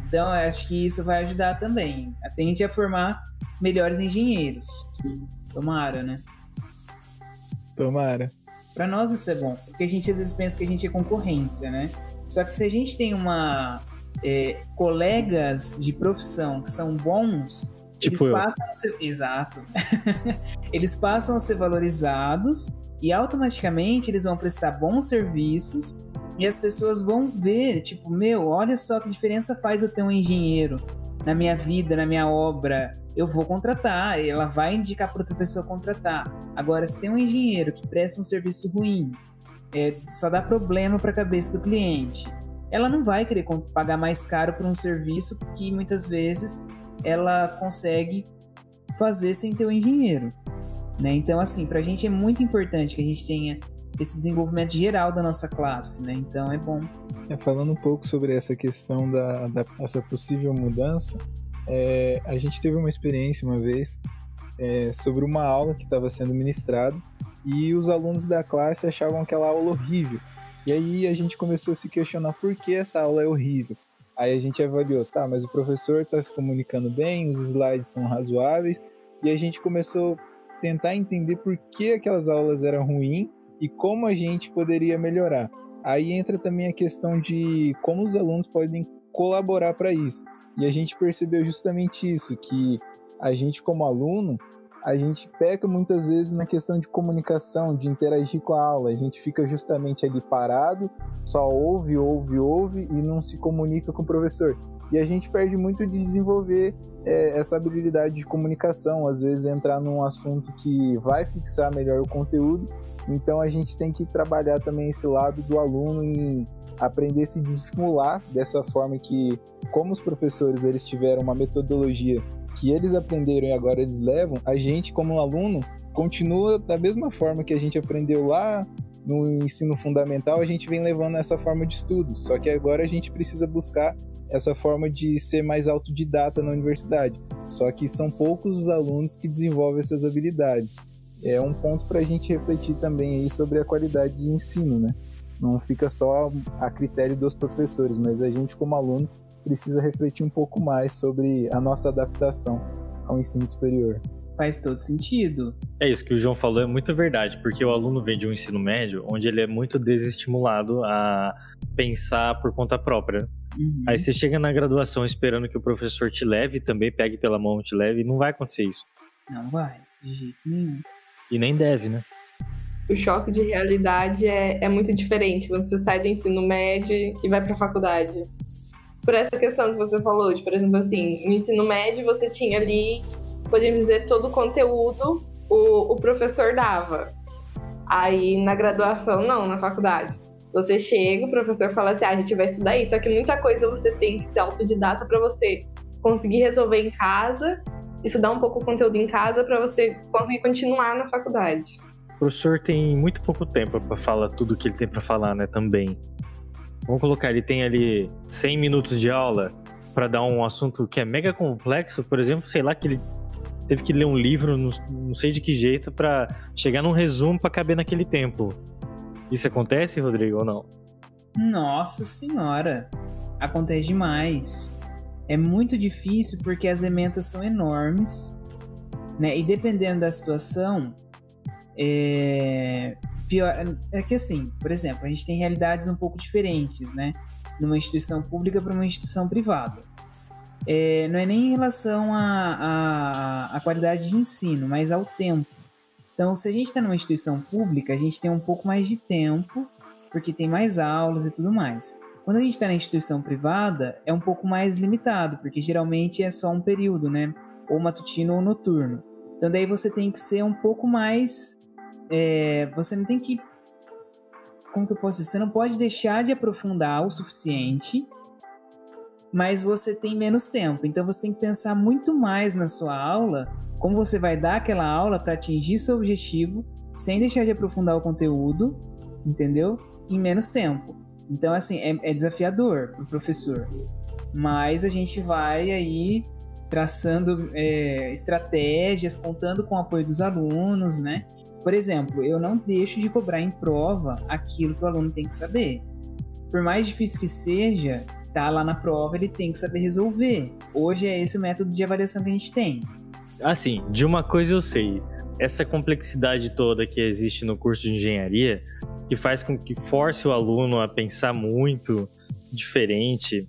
Então, eu acho que isso vai ajudar também. Tende a formar melhores engenheiros. Tomara, né? Tomara. Para nós isso é bom, porque a gente às vezes pensa que a gente é concorrência, né? Só que se a gente tem uma é, colegas de profissão que são bons, Tipo eles eu. passam a ser, exato, eles passam a ser valorizados e automaticamente eles vão prestar bons serviços e as pessoas vão ver, tipo, meu, olha só que diferença faz eu ter um engenheiro na minha vida, na minha obra. Eu vou contratar, ela vai indicar para outra pessoa contratar. Agora, se tem um engenheiro que presta um serviço ruim, é, só dá problema para a cabeça do cliente, ela não vai querer pagar mais caro por um serviço que muitas vezes ela consegue fazer sem ter o engenheiro. Né? Então, assim, para a gente é muito importante que a gente tenha esse desenvolvimento geral da nossa classe, né? Então é bom. É, falando um pouco sobre essa questão da, da essa possível mudança, é, a gente teve uma experiência uma vez é, sobre uma aula que estava sendo ministrada e os alunos da classe achavam aquela aula horrível. E aí a gente começou a se questionar por que essa aula é horrível. Aí a gente avaliou, tá, mas o professor está se comunicando bem, os slides são razoáveis, e a gente começou tentar entender por que aquelas aulas eram ruins e como a gente poderia melhorar. Aí entra também a questão de como os alunos podem colaborar para isso. E a gente percebeu justamente isso, que a gente como aluno, a gente peca muitas vezes na questão de comunicação, de interagir com a aula. A gente fica justamente ali parado, só ouve, ouve, ouve e não se comunica com o professor. E a gente perde muito de desenvolver é, essa habilidade de comunicação, às vezes entrar num assunto que vai fixar melhor o conteúdo. Então a gente tem que trabalhar também esse lado do aluno em aprender a se desestimular dessa forma que, como os professores eles tiveram uma metodologia que eles aprenderam e agora eles levam, a gente como aluno continua da mesma forma que a gente aprendeu lá no ensino fundamental, a gente vem levando essa forma de estudo, só que agora a gente precisa buscar essa forma de ser mais autodidata na universidade. Só que são poucos os alunos que desenvolvem essas habilidades. É um ponto para a gente refletir também aí sobre a qualidade de ensino, né? Não fica só a critério dos professores, mas a gente como aluno precisa refletir um pouco mais sobre a nossa adaptação ao ensino superior. Faz todo sentido. É isso que o João falou, é muito verdade, porque o aluno vem de um ensino médio onde ele é muito desestimulado a pensar por conta própria. Uhum. Aí você chega na graduação esperando que o professor te leve, também pegue pela mão e te leve, e não vai acontecer isso. Não vai, de jeito nenhum. E nem deve, né? O choque de realidade é, é muito diferente quando você sai do ensino médio e vai para a faculdade por essa questão que você falou, de, por exemplo, assim, no ensino médio você tinha ali, podemos dizer, todo o conteúdo o, o professor dava. Aí na graduação, não, na faculdade. Você chega, o professor fala assim: ah, a gente vai estudar isso, só que muita coisa você tem que ser autodidata para você conseguir resolver em casa, estudar um pouco o conteúdo em casa para você conseguir continuar na faculdade. O professor tem muito pouco tempo para falar tudo o que ele tem para falar, né, também. Vamos colocar, ele tem ali 100 minutos de aula para dar um assunto que é mega complexo, por exemplo, sei lá, que ele teve que ler um livro, não, sei de que jeito, para chegar num resumo para caber naquele tempo. Isso acontece, Rodrigo, ou não? Nossa senhora, acontece demais. É muito difícil porque as emendas são enormes, né? E dependendo da situação, é pior é que assim, por exemplo, a gente tem realidades um pouco diferentes, né? Numa instituição pública para uma instituição privada. É, não é nem em relação à qualidade de ensino, mas ao tempo. Então, se a gente está numa instituição pública, a gente tem um pouco mais de tempo, porque tem mais aulas e tudo mais. Quando a gente está na instituição privada, é um pouco mais limitado, porque geralmente é só um período, né? Ou matutino ou noturno. Então, daí você tem que ser um pouco mais é, você não tem que. Como que eu posso dizer? Você não pode deixar de aprofundar o suficiente, mas você tem menos tempo. Então você tem que pensar muito mais na sua aula, como você vai dar aquela aula para atingir seu objetivo, sem deixar de aprofundar o conteúdo, entendeu? Em menos tempo. Então, assim, é, é desafiador para o professor. Mas a gente vai aí traçando é, estratégias, contando com o apoio dos alunos, né? Por exemplo, eu não deixo de cobrar em prova aquilo que o aluno tem que saber. Por mais difícil que seja, tá lá na prova, ele tem que saber resolver. Hoje é esse o método de avaliação que a gente tem. Assim, de uma coisa eu sei, essa complexidade toda que existe no curso de engenharia, que faz com que force o aluno a pensar muito diferente,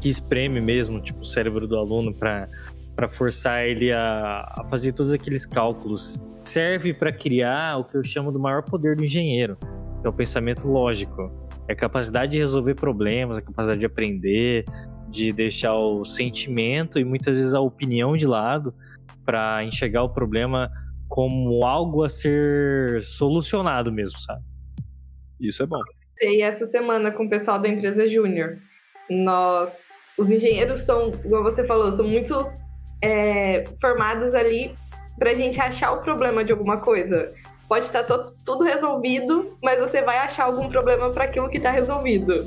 que espreme mesmo tipo, o cérebro do aluno para forçar ele a, a fazer todos aqueles cálculos serve para criar o que eu chamo do maior poder do engenheiro, que é o pensamento lógico. É a capacidade de resolver problemas, a capacidade de aprender, de deixar o sentimento e muitas vezes a opinião de lado para enxergar o problema como algo a ser solucionado mesmo, sabe? Isso é bom. E essa semana com o pessoal da empresa Júnior, nós, os engenheiros são, como você falou, são muitos é, formados ali pra gente achar o problema de alguma coisa. Pode estar tá tudo resolvido, mas você vai achar algum problema para aquilo que tá resolvido.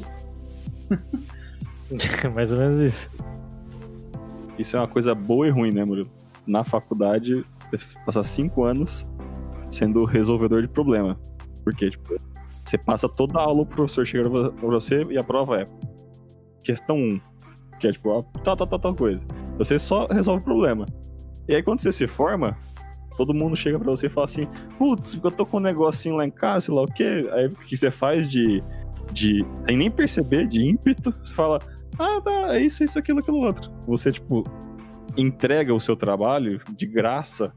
Mais ou menos isso. Isso é uma coisa boa e ruim, né, Murilo? Na faculdade, passar cinco anos sendo resolvedor de problema. Porque, tipo, você passa toda a aula, o professor chega pra você e a prova é questão 1, que é tipo, tal, tal, tal, tal coisa. Você só resolve o problema. E aí quando você se forma, todo mundo chega pra você e fala assim, putz, eu tô com um negocinho lá em casa, sei lá o quê. Aí o que você faz de, de. sem nem perceber, de ímpeto, você fala, ah, tá, é isso, isso, aquilo, aquilo outro. Você, tipo, entrega o seu trabalho de graça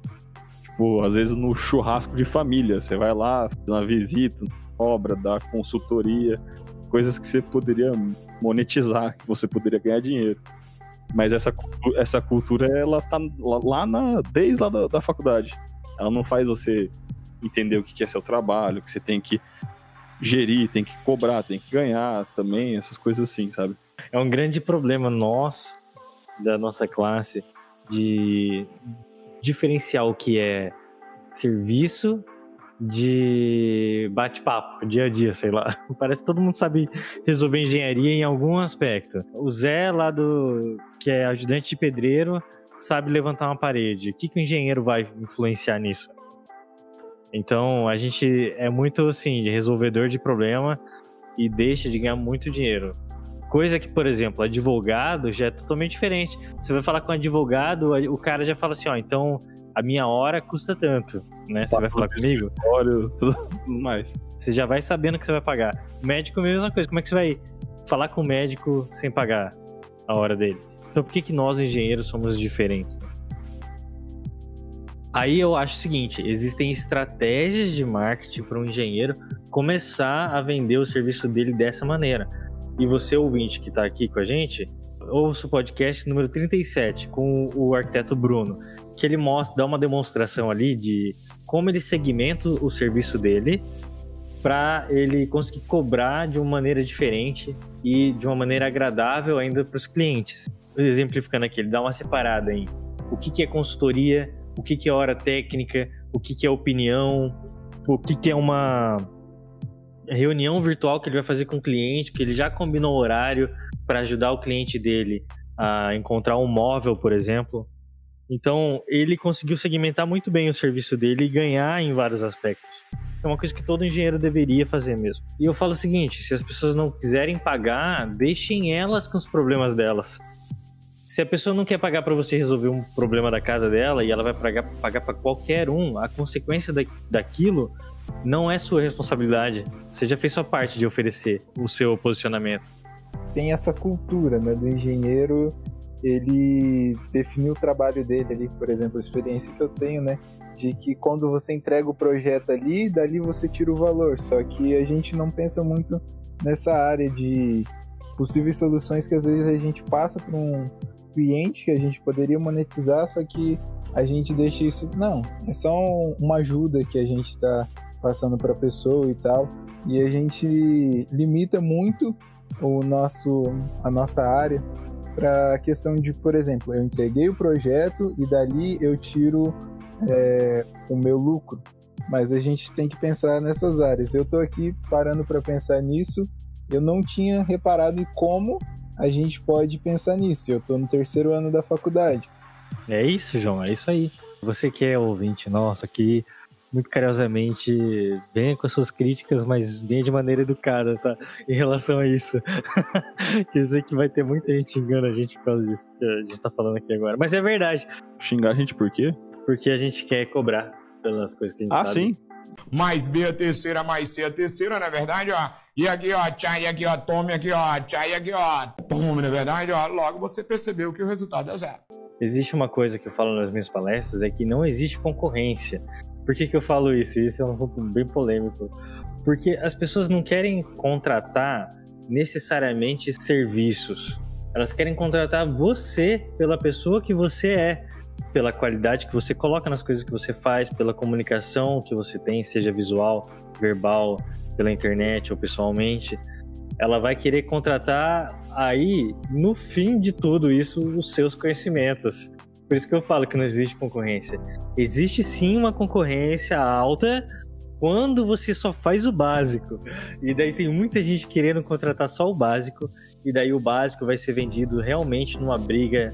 Tipo, às vezes no churrasco de família, você vai lá, faz uma visita, obra, dá consultoria, coisas que você poderia monetizar, que você poderia ganhar dinheiro. Mas essa, essa cultura, ela tá lá na, desde lá da, da faculdade. Ela não faz você entender o que é seu trabalho, que você tem que gerir, tem que cobrar, tem que ganhar também, essas coisas assim, sabe? É um grande problema nós, da nossa classe, de diferenciar o que é serviço de bate-papo, dia a dia, sei lá. Parece que todo mundo sabe resolver engenharia em algum aspecto. O Zé, lá do. que é ajudante de pedreiro, sabe levantar uma parede. O que, que o engenheiro vai influenciar nisso? Então, a gente é muito, assim, resolvedor de problema e deixa de ganhar muito dinheiro. Coisa que, por exemplo, advogado já é totalmente diferente. Você vai falar com um advogado, o cara já fala assim, ó, então a minha hora custa tanto, né? Você vai falar comigo? tudo mais. Você já vai sabendo que você vai pagar. O médico é a mesma coisa. Como é que você vai falar com o médico sem pagar a hora dele? Então por que, que nós, engenheiros, somos diferentes? Aí eu acho o seguinte: existem estratégias de marketing para um engenheiro começar a vender o serviço dele dessa maneira. E você, ouvinte que está aqui com a gente, ouça o podcast número 37 com o arquiteto Bruno, que ele mostra, dá uma demonstração ali de como ele segmenta o serviço dele para ele conseguir cobrar de uma maneira diferente e de uma maneira agradável ainda para os clientes. Exemplificando aqui, ele dá uma separada em o que, que é consultoria, o que, que é hora técnica, o que, que é opinião, o que, que é uma reunião virtual que ele vai fazer com o cliente, que ele já combinou o horário para ajudar o cliente dele a encontrar um móvel, por exemplo. Então, ele conseguiu segmentar muito bem o serviço dele e ganhar em vários aspectos. É uma coisa que todo engenheiro deveria fazer mesmo. E eu falo o seguinte: se as pessoas não quiserem pagar, deixem elas com os problemas delas. Se a pessoa não quer pagar para você resolver um problema da casa dela e ela vai pagar para qualquer um, a consequência da, daquilo não é sua responsabilidade. Você já fez sua parte de oferecer o seu posicionamento. Tem essa cultura, né, do engenheiro ele definiu o trabalho dele ali, por exemplo, a experiência que eu tenho, né, de que quando você entrega o projeto ali, dali você tira o valor. Só que a gente não pensa muito nessa área de possíveis soluções que às vezes a gente passa para um cliente que a gente poderia monetizar, só que a gente deixa isso. Não, é só uma ajuda que a gente está passando para a pessoa e tal. E a gente limita muito o nosso, a nossa área para a questão de, por exemplo, eu entreguei o projeto e dali eu tiro é, o meu lucro. Mas a gente tem que pensar nessas áreas. Eu estou aqui parando para pensar nisso. Eu não tinha reparado em como a gente pode pensar nisso. Eu estou no terceiro ano da faculdade. É isso, João. É isso aí. Você que é ouvinte nosso aqui, muito carinhosamente, venha com as suas críticas, mas venha de maneira educada, tá? Em relação a isso. Quer dizer que vai ter muita gente xingando a gente por causa disso que a gente tá falando aqui agora. Mas é verdade. Xingar a gente por quê? Porque a gente quer cobrar pelas coisas que a gente ah, sabe. Ah, sim. Mais B a terceira, mais C a terceira, na é verdade, ó. E aqui, ó, tchai, aqui, ó, tome aqui, ó, tchai, aqui, ó, tome, na é verdade, ó. Logo você percebeu que o resultado é zero. Existe uma coisa que eu falo nas minhas palestras, é que não existe concorrência. Por que, que eu falo isso? Isso é um assunto bem polêmico. Porque as pessoas não querem contratar necessariamente serviços. Elas querem contratar você pela pessoa que você é, pela qualidade que você coloca nas coisas que você faz, pela comunicação que você tem, seja visual, verbal, pela internet ou pessoalmente. Ela vai querer contratar aí, no fim de tudo isso, os seus conhecimentos. Por isso que eu falo que não existe concorrência. Existe sim uma concorrência alta quando você só faz o básico. E daí tem muita gente querendo contratar só o básico, e daí o básico vai ser vendido realmente numa briga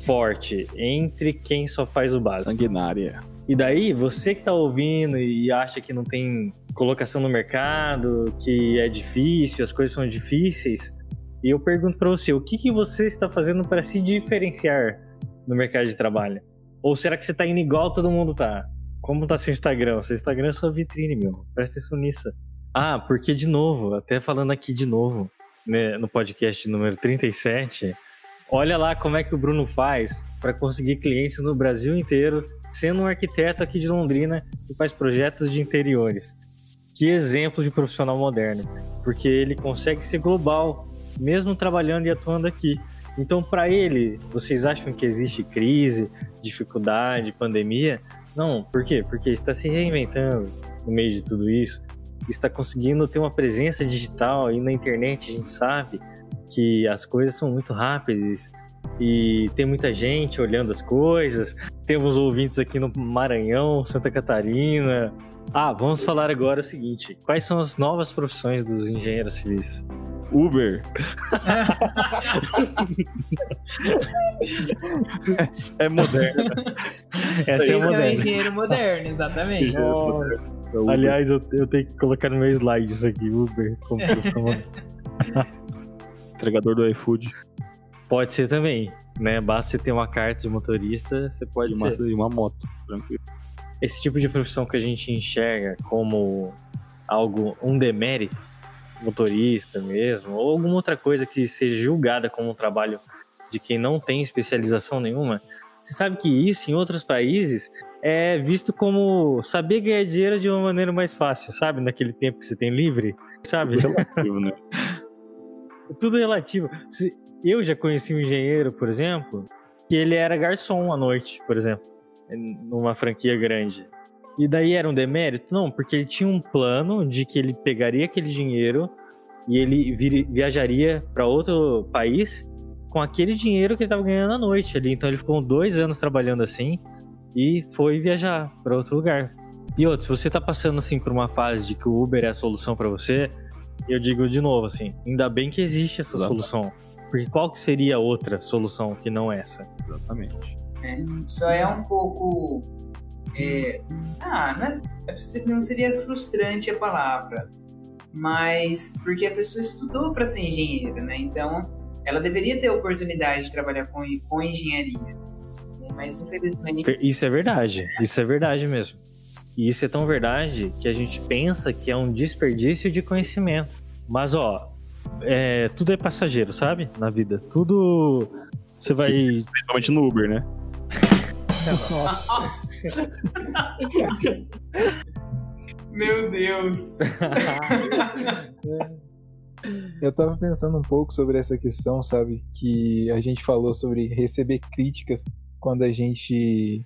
forte entre quem só faz o básico. Sanguinária. E daí, você que tá ouvindo e acha que não tem colocação no mercado, que é difícil, as coisas são difíceis, e eu pergunto para você, o que, que você está fazendo para se diferenciar no mercado de trabalho? Ou será que você tá indo igual todo mundo tá? Como tá seu Instagram? Seu Instagram é sua vitrine, meu. Presta atenção nisso. Ah, porque de novo, até falando aqui de novo, né, no podcast número 37, olha lá como é que o Bruno faz para conseguir clientes no Brasil inteiro, sendo um arquiteto aqui de Londrina que faz projetos de interiores. Que exemplo de profissional moderno, porque ele consegue ser global, mesmo trabalhando e atuando aqui. Então, para ele, vocês acham que existe crise, dificuldade, pandemia? Não, por quê? Porque está se reinventando no meio de tudo isso, está conseguindo ter uma presença digital e na internet a gente sabe que as coisas são muito rápidas e tem muita gente olhando as coisas. Temos ouvintes aqui no Maranhão, Santa Catarina. Ah, vamos falar agora o seguinte: quais são as novas profissões dos engenheiros civis? Uber. Essa é moderna. Essa é Esse é o moderna. engenheiro moderno, exatamente. É Uber. Aliás, eu, eu tenho que colocar no meu slide isso aqui, Uber, como profissão entregador do iFood Pode ser também, né? Basta você ter uma carta de motorista, você pode e uma, ser. e uma moto. Tranquilo. Esse tipo de profissão que a gente enxerga como algo, um demérito, motorista mesmo, ou alguma outra coisa que seja julgada como um trabalho de quem não tem especialização nenhuma, você sabe que isso em outros países é visto como saber ganhar dinheiro de uma maneira mais fácil, sabe? Naquele tempo que você tem livre, sabe? Relativo, né? Tudo relativo. Se- Eu já conheci um engenheiro, por exemplo, que ele era garçom à noite, por exemplo, numa franquia grande. E daí era um demérito? Não, porque ele tinha um plano de que ele pegaria aquele dinheiro e ele viajaria para outro país com aquele dinheiro que ele estava ganhando à noite ali. Então ele ficou dois anos trabalhando assim e foi viajar para outro lugar. E outro, se você tá passando assim por uma fase de que o Uber é a solução para você, eu digo de novo assim, ainda bem que existe essa Exato. solução. Porque qual que seria a outra solução que não essa? Exatamente. né? Só é um pouco. é, ah, não, é- é não seria frustrante a palavra, mas porque a pessoa estudou para ser engenheira, né? Então ela deveria ter a oportunidade de trabalhar com, com engenharia. Mas infelizmente. Isso é verdade, isso é verdade mesmo. E isso é tão verdade que a gente pensa que é um desperdício de conhecimento. Mas ó, é, tudo é passageiro, sabe? Na vida. Tudo. Você vai. Principalmente no Uber, né? Nossa. Meu Deus. Eu tava pensando um pouco sobre essa questão, sabe? Que a gente falou sobre receber críticas quando a gente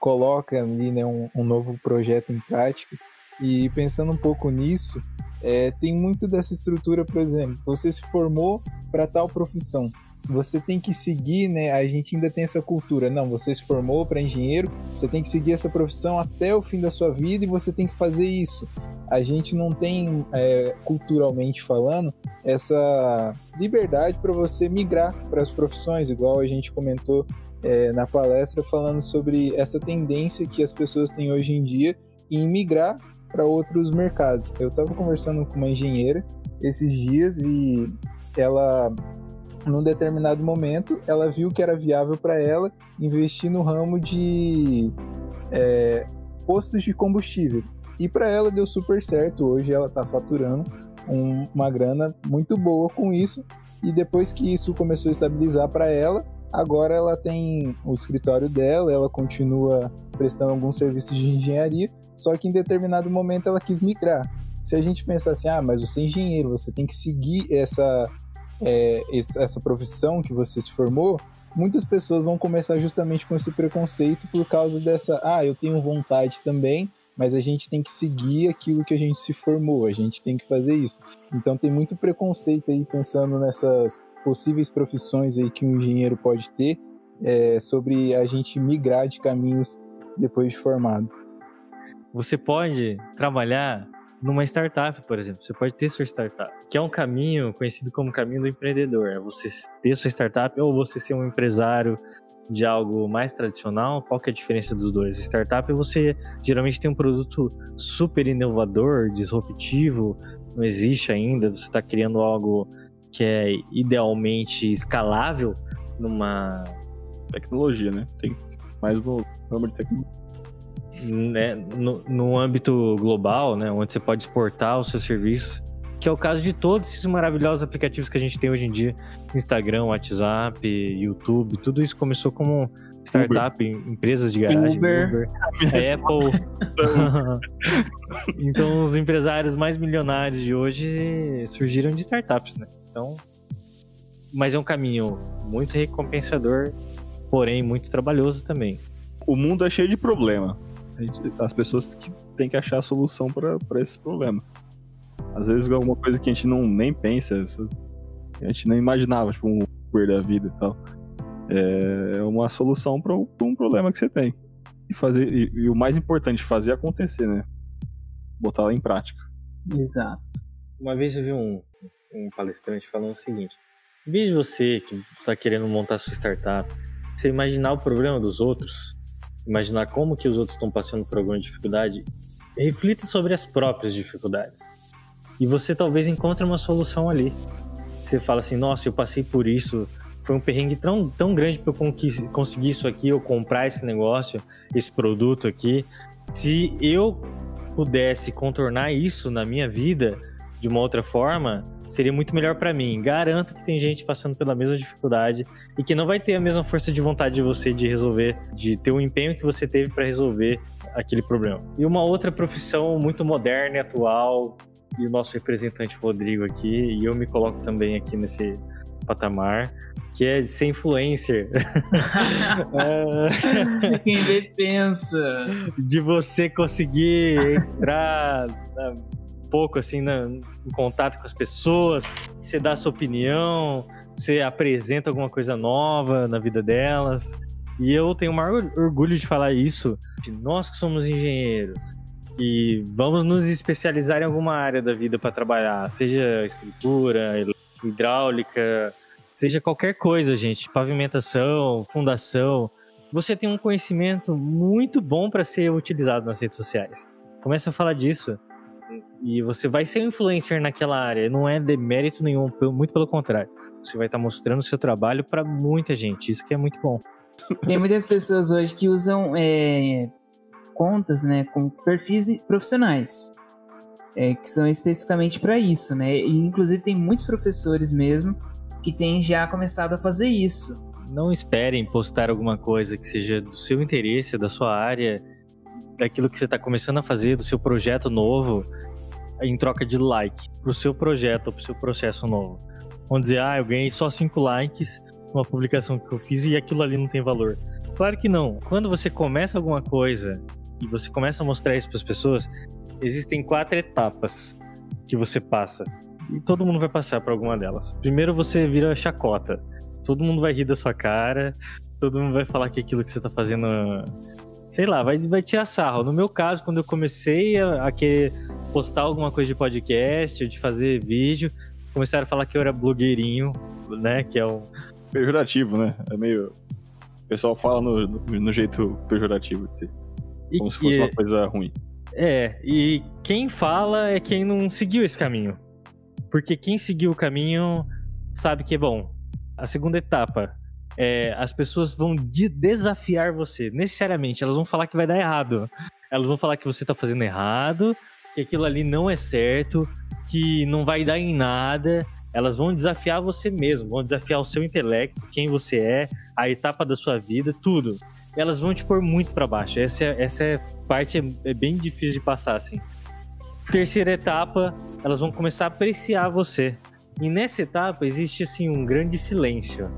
coloca ali né, um, um novo projeto em prática. E pensando um pouco nisso, é, tem muito dessa estrutura, por exemplo, você se formou para tal profissão. Você tem que seguir, né? A gente ainda tem essa cultura. Não, você se formou para engenheiro, você tem que seguir essa profissão até o fim da sua vida e você tem que fazer isso. A gente não tem, é, culturalmente falando, essa liberdade para você migrar para as profissões, igual a gente comentou é, na palestra, falando sobre essa tendência que as pessoas têm hoje em dia em migrar para outros mercados. Eu estava conversando com uma engenheira esses dias e ela, num determinado momento, ela viu que era viável para ela investir no ramo de é, postos de combustível. E para ela deu super certo. Hoje ela está faturando um- uma grana muito boa com isso. E depois que isso começou a estabilizar para ela, agora ela tem o escritório dela, ela continua prestando alguns serviços de engenharia, só que em determinado momento ela quis migrar. Se a gente pensar assim, ah, mas você é engenheiro, você tem que seguir essa, é, essa profissão que você se formou, muitas pessoas vão começar justamente com esse preconceito por causa dessa, ah, eu tenho vontade também, mas a gente tem que seguir aquilo que a gente se formou, a gente tem que fazer isso. Então tem muito preconceito aí pensando nessas possíveis profissões aí que um engenheiro pode ter é, sobre a gente migrar de caminhos depois de formado. Você pode trabalhar numa startup, por exemplo. Você pode ter sua startup, que é um caminho conhecido como caminho do empreendedor. É você ter sua startup ou você ser um empresário de algo mais tradicional, qual que é a diferença dos dois? Startup você geralmente tem um produto super inovador, disruptivo, não existe ainda, você está criando algo que é idealmente escalável numa Tecnologia, né? Tem mais no ramo de tecnologia. Né, no, no âmbito global, né, onde você pode exportar os seus serviços, que é o caso de todos esses maravilhosos aplicativos que a gente tem hoje em dia, Instagram, WhatsApp, YouTube, tudo isso começou como startup, em- empresas de garagem, Uber. Apple. então, os empresários mais milionários de hoje surgiram de startups, né? Então, mas é um caminho muito recompensador, porém muito trabalhoso também. O mundo é cheio de problema. Gente- As pessoas que têm que achar a solução para esses problemas. Às vezes alguma coisa que a gente não nem pensa, a gente nem imaginava, tipo um Uber da vida e tal. É uma solução para um problema que você tem. E fazer e, e o mais importante, fazer acontecer, né? Botar ela em prática. Exato. Uma vez eu vi um, um palestrante falando o seguinte: em vez de você que está querendo montar sua startup, você imaginar o problema dos outros, imaginar como que os outros estão passando por alguma dificuldade, reflita sobre as próprias dificuldades. E você talvez encontre uma solução ali. Você fala assim: nossa, eu passei por isso, foi um perrengue tão, tão grande para eu conseguir isso aqui, eu comprar esse negócio, esse produto aqui. Se eu pudesse contornar isso na minha vida de uma outra forma, seria muito melhor para mim. Garanto que tem gente passando pela mesma dificuldade e que não vai ter a mesma força de vontade de você de resolver, de ter o empenho que você teve para resolver aquele problema. E uma outra profissão muito moderna e atual, e o nosso representante Rodrigo aqui, e eu me coloco também aqui nesse patamar, que é ser influencer. É, Quem vê pensa. de você conseguir entrar um pouco assim na- em contato com as pessoas, você dá a sua opinião, você apresenta alguma coisa nova na vida delas. E eu tenho o maior orgulho de falar isso, de nós que somos engenheiros, que vamos nos especializar em alguma área da vida para trabalhar, seja estrutura, hidráulica, seja qualquer coisa, gente, pavimentação, fundação. Você tem um conhecimento muito bom para ser utilizado nas redes sociais. Começa a falar disso e você vai ser um influencer naquela área. Não é demérito nenhum, muito pelo contrário. Você vai estar mostrando o seu trabalho para muita gente. Isso que é muito bom. Tem muitas pessoas hoje que usam é, contas, né, com perfis profissionais, é, que são especificamente para isso, né? E inclusive tem muitos professores mesmo que têm já começado a fazer isso. Não esperem postar alguma coisa que seja do seu interesse, da sua área, daquilo que você está começando a fazer, do seu projeto novo, em troca de like para o seu projeto ou para o seu processo novo. Vamos dizer, ah, eu ganhei só 5 likes numa publicação que eu fiz e aquilo ali não tem valor. Claro que não. Quando você começa alguma coisa e você começa a mostrar isso para as pessoas, existem quatro etapas que você passa. E todo mundo vai passar por alguma delas. Primeiro você vira chacota. Todo mundo vai rir da sua cara, todo mundo vai falar que aquilo que você tá fazendo, sei lá, vai, vai tirar sarro. No meu caso, quando eu comecei a, a querer postar alguma coisa de podcast, de fazer vídeo, começaram a falar que eu era blogueirinho, né? Que é um. Pejorativo, né? É meio. O pessoal fala no, no, no jeito pejorativo de e Como se fosse que- uma coisa ruim. É, e quem fala é quem não seguiu esse caminho. Porque quem seguiu o caminho sabe que é bom. A segunda etapa é as pessoas vão de- desafiar você. Necessariamente, elas vão falar que vai dar errado. Elas vão falar que você tá fazendo errado, que aquilo ali não é certo, que não vai dar em nada. Elas vão desafiar você mesmo, vão desafiar o seu intelecto, quem você é, a etapa da sua vida, tudo. Elas vão te pôr muito pra baixo. Essa essa parte é, é bem difícil de passar, assim. Terceira etapa, elas vão começar a apreciar você. E nessa etapa existe, assim, um grande silêncio.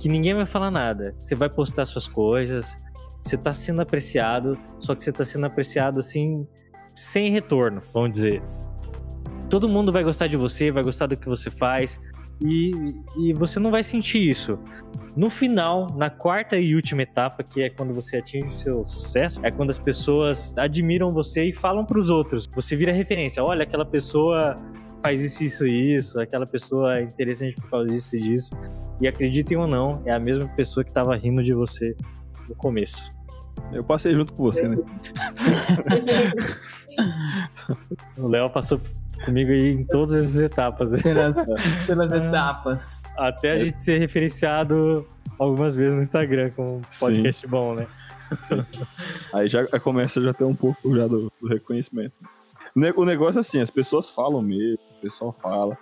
Que ninguém vai falar nada. Você vai postar suas coisas, você tá sendo apreciado, só que você tá sendo apreciado, assim, sem retorno, vamos dizer. Todo mundo vai gostar de você, vai gostar do que você faz, e, e você não vai sentir isso. No final, na quarta e última etapa, que é quando você atinge o seu sucesso, é quando as pessoas admiram você e falam para os outros. Você vira referência. Olha, aquela pessoa faz isso, isso e isso, aquela pessoa é interessante por causa disso e disso. E acreditem ou não, é a mesma pessoa que tava rindo de você no começo. Eu passei junto com você, né? O Léo passou comigo aí em todas as etapas. Pelas, pelas etapas. Até a gente ser referenciado algumas vezes no Instagram com um Sim. podcast bom, né? Aí já começa já ter um pouco já do, do reconhecimento. O ne- O negócio é assim, as pessoas falam mesmo, o pessoal fala,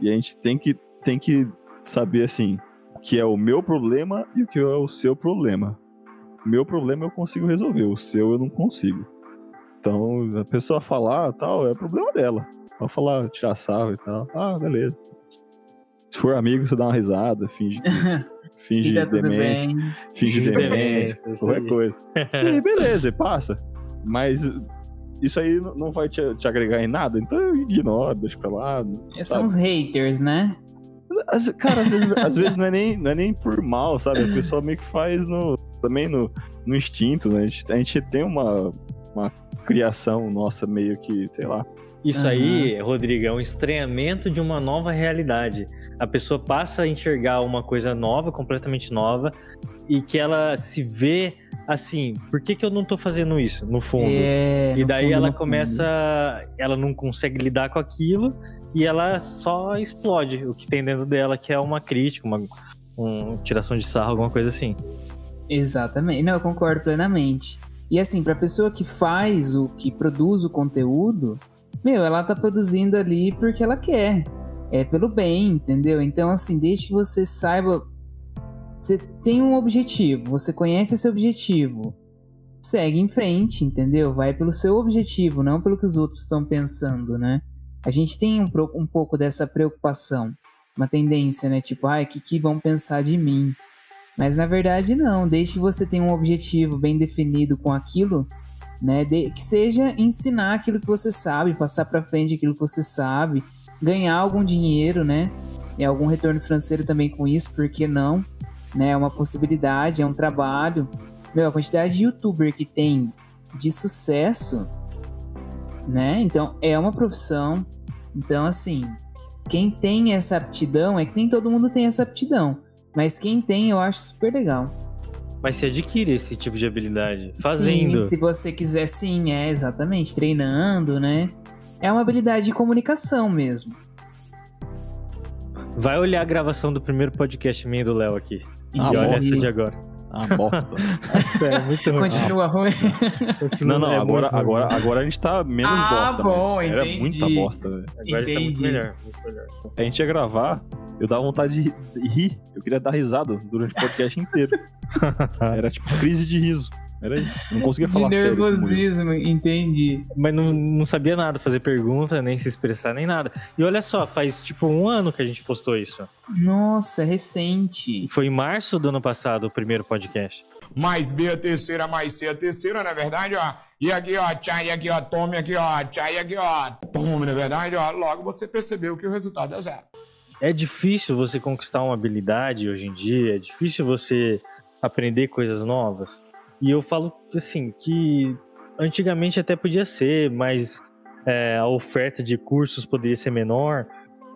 e a gente tem que, tem que saber assim, o que é o meu problema e o que é o seu problema. O meu problema eu consigo resolver, o seu eu não consigo. Então, a pessoa falar tal, é problema dela. Pode falar, tirar sarro e tal. Ah, beleza. Se for amigo, você dá uma risada, finge, finge tudo demência bem. finge Finge demência, demência, qualquer coisa. E aí, beleza, passa. Mas isso aí não- vai te, te agregar em nada, então eu ignoro, deixa pra lá. São os haters, né? Às- cara, às vezes, às vezes não, é nem, não é nem por mal, sabe? A pessoa meio que faz no, também no, no instinto, né? A gente, a gente tem uma, uma criação nossa meio que, sei lá. Isso Aham. aí, Rodrigo, é um estranhamento de uma nova realidade. A pessoa passa a enxergar uma coisa nova, completamente nova, e que ela se vê assim, por que, que eu não tô fazendo isso, no fundo? É, e daí fundo, ela no fundo. começa, ela não consegue lidar com aquilo, e ela só explode o que tem dentro dela, que é uma crítica, uma um, tiração de sarro, alguma coisa assim. Exatamente. Não, eu concordo plenamente. E assim, pra pessoa que faz o que produz o conteúdo, meu, ela tá produzindo ali porque ela quer. É pelo bem, entendeu? Então, assim, desde que você saiba. Você tem um objetivo, você conhece esse objetivo. Segue em frente, entendeu? Vai pelo seu objetivo, não pelo que os outros estão pensando, né? A gente tem um, um pouco dessa preocupação, uma tendência, né? Tipo, ai, o que, que vão pensar de mim? Mas na verdade não, desde que você tenha um objetivo bem definido com aquilo, né, de- que seja ensinar aquilo que você sabe, passar para frente aquilo que você sabe, ganhar algum dinheiro, né, e algum retorno financeiro também com isso, por que não? Né, é uma possibilidade, é um trabalho. Meu, a quantidade de youtuber que tem de sucesso, né? Então é uma profissão. Então assim, quem tem essa aptidão é que nem todo mundo tem essa aptidão. Mas quem tem, eu acho super legal. Mas se adquire esse tipo de habilidade fazendo. Sim, se você quiser, sim, é exatamente. Treinando, né? É uma habilidade de comunicação mesmo. Vai olhar a gravação do primeiro podcast meio do Léo aqui. Ah, e olha bom. essa de agora. Ah, bosta. Nossa, é muito ruim. Continua ruim. Continua- não, não, é agora, muito ruim. agora, agora a gente tá menos Ah, bosta. bom, mas Era entendi. muita bosta, velho. Agora está muito Entendi. melhor, muito melhor. A gente ia gravar, eu dava vontade de ri- rir. Eu queria dar risada durante o podcast inteiro. Era tipo crise de riso. Era isso. Não conseguia De falar sério. eu- nervosismo, entendi. Mas não, não sabia nada, fazer pergunta, nem se expressar, nem nada. E olha só, faz tipo um ano que a gente postou isso. Nossa, é recente. Foi em março do ano passado o primeiro podcast. Mais B a terceira, mais C a terceira, na verdade, ó. E aqui, ó, tchai, aqui, ó, tome aqui, ó, tchai, aqui, ó, tome, na verdade, ó. Logo você percebeu que o resultado é zero. É difícil você conquistar uma habilidade hoje em dia, é difícil você aprender coisas novas. E eu falo assim que antigamente até podia ser, mas é, a oferta de cursos poderia ser menor.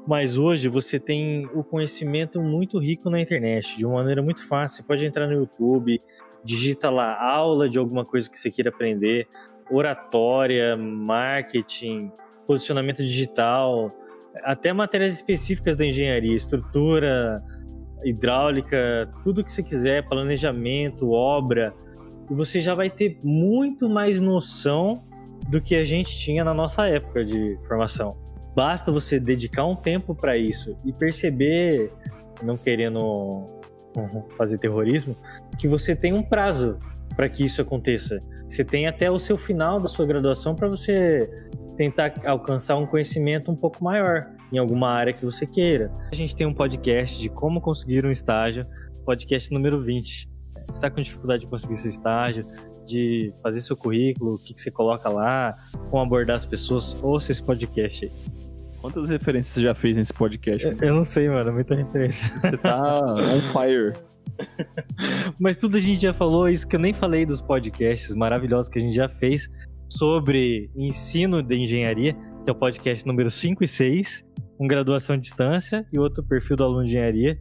Mas hoje você tem o conhecimento muito rico na internet, de uma maneira muito fácil. Você pode entrar no YouTube, digita lá aula de alguma coisa que você queira aprender, oratória, marketing, posicionamento digital, até matérias específicas da engenharia, estrutura, hidráulica, tudo que você quiser, planejamento, obra, você já vai ter muito mais noção do que a gente tinha na nossa época de formação. Basta você dedicar um tempo para isso e perceber, não querendo fazer terrorismo, que você tem um prazo para que isso aconteça. Você tem até o seu final da sua graduação para você tentar alcançar um conhecimento um pouco maior em alguma área que você queira. A gente tem um podcast de como conseguir um estágio, podcast número 20. Você está com dificuldade de conseguir seu estágio, de fazer seu currículo, o que, que você coloca lá, como abordar as pessoas, ouça esse podcast aí. Quantas referências você já fez nesse podcast? Eu, eu não sei, mano, muita referência. Você tá on fire. Mas tudo a gente já falou, isso que eu nem falei dos podcasts maravilhosos que a gente já fez sobre ensino de engenharia, que é o podcast número 5 e 6, um graduação à distância e outro perfil do aluno de engenharia,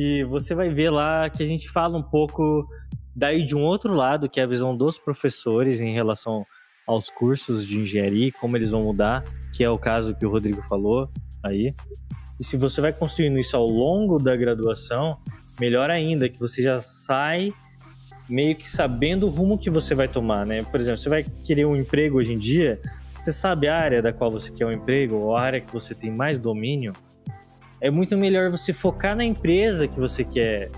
que você vai ver lá que a gente fala um pouco daí de um outro lado, que é a visão dos professores em relação aos cursos de engenharia, como eles vão mudar, que é o caso que o Rodrigo falou aí. E se você vai construindo isso ao longo da graduação, melhor ainda, que você já sai meio que sabendo o rumo que você vai tomar, né? Por exemplo, você vai querer um emprego hoje em dia, você sabe a área da qual você quer um emprego, ou a área que você tem mais domínio, é muito melhor você focar na empresa que você quer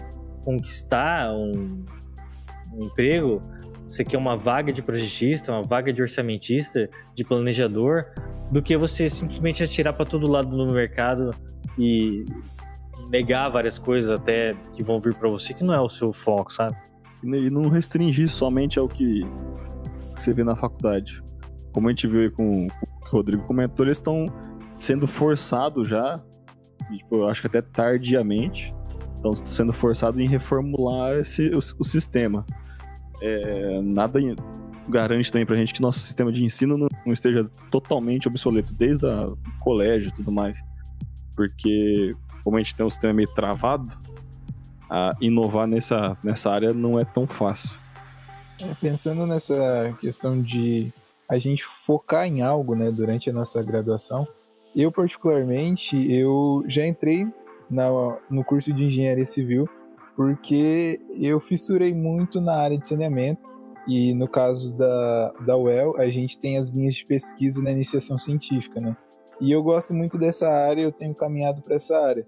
conquistar um, um emprego. Você quer uma vaga de projetista, uma vaga de orçamentista, de planejador, do que você simplesmente atirar para todo lado no mercado e negar várias coisas até que vão vir para você que não é o seu foco, sabe? E não restringir somente ao que você vê na faculdade. Como a gente viu aí com, o Rodrigo comentou, eles estão sendo forçados já, tipo, acho que até tardiamente, estão sendo forçados em reformular esse, o, o sistema. É, nada garante também pra gente que nosso sistema de ensino não, não esteja totalmente obsoleto, desde o colégio e tudo mais. Porque, como a gente tem um sistema meio travado, inovar nessa, nessa área não é tão fácil. É, pensando nessa questão de a gente focar em algo, né, durante a nossa graduação, eu particularmente, eu já entrei na, no curso de engenharia civil porque eu fissurei muito na área de saneamento e no caso da, da UEL, a gente tem as linhas de pesquisa na iniciação científica, né? E eu gosto muito dessa área, eu tenho caminhado para essa área.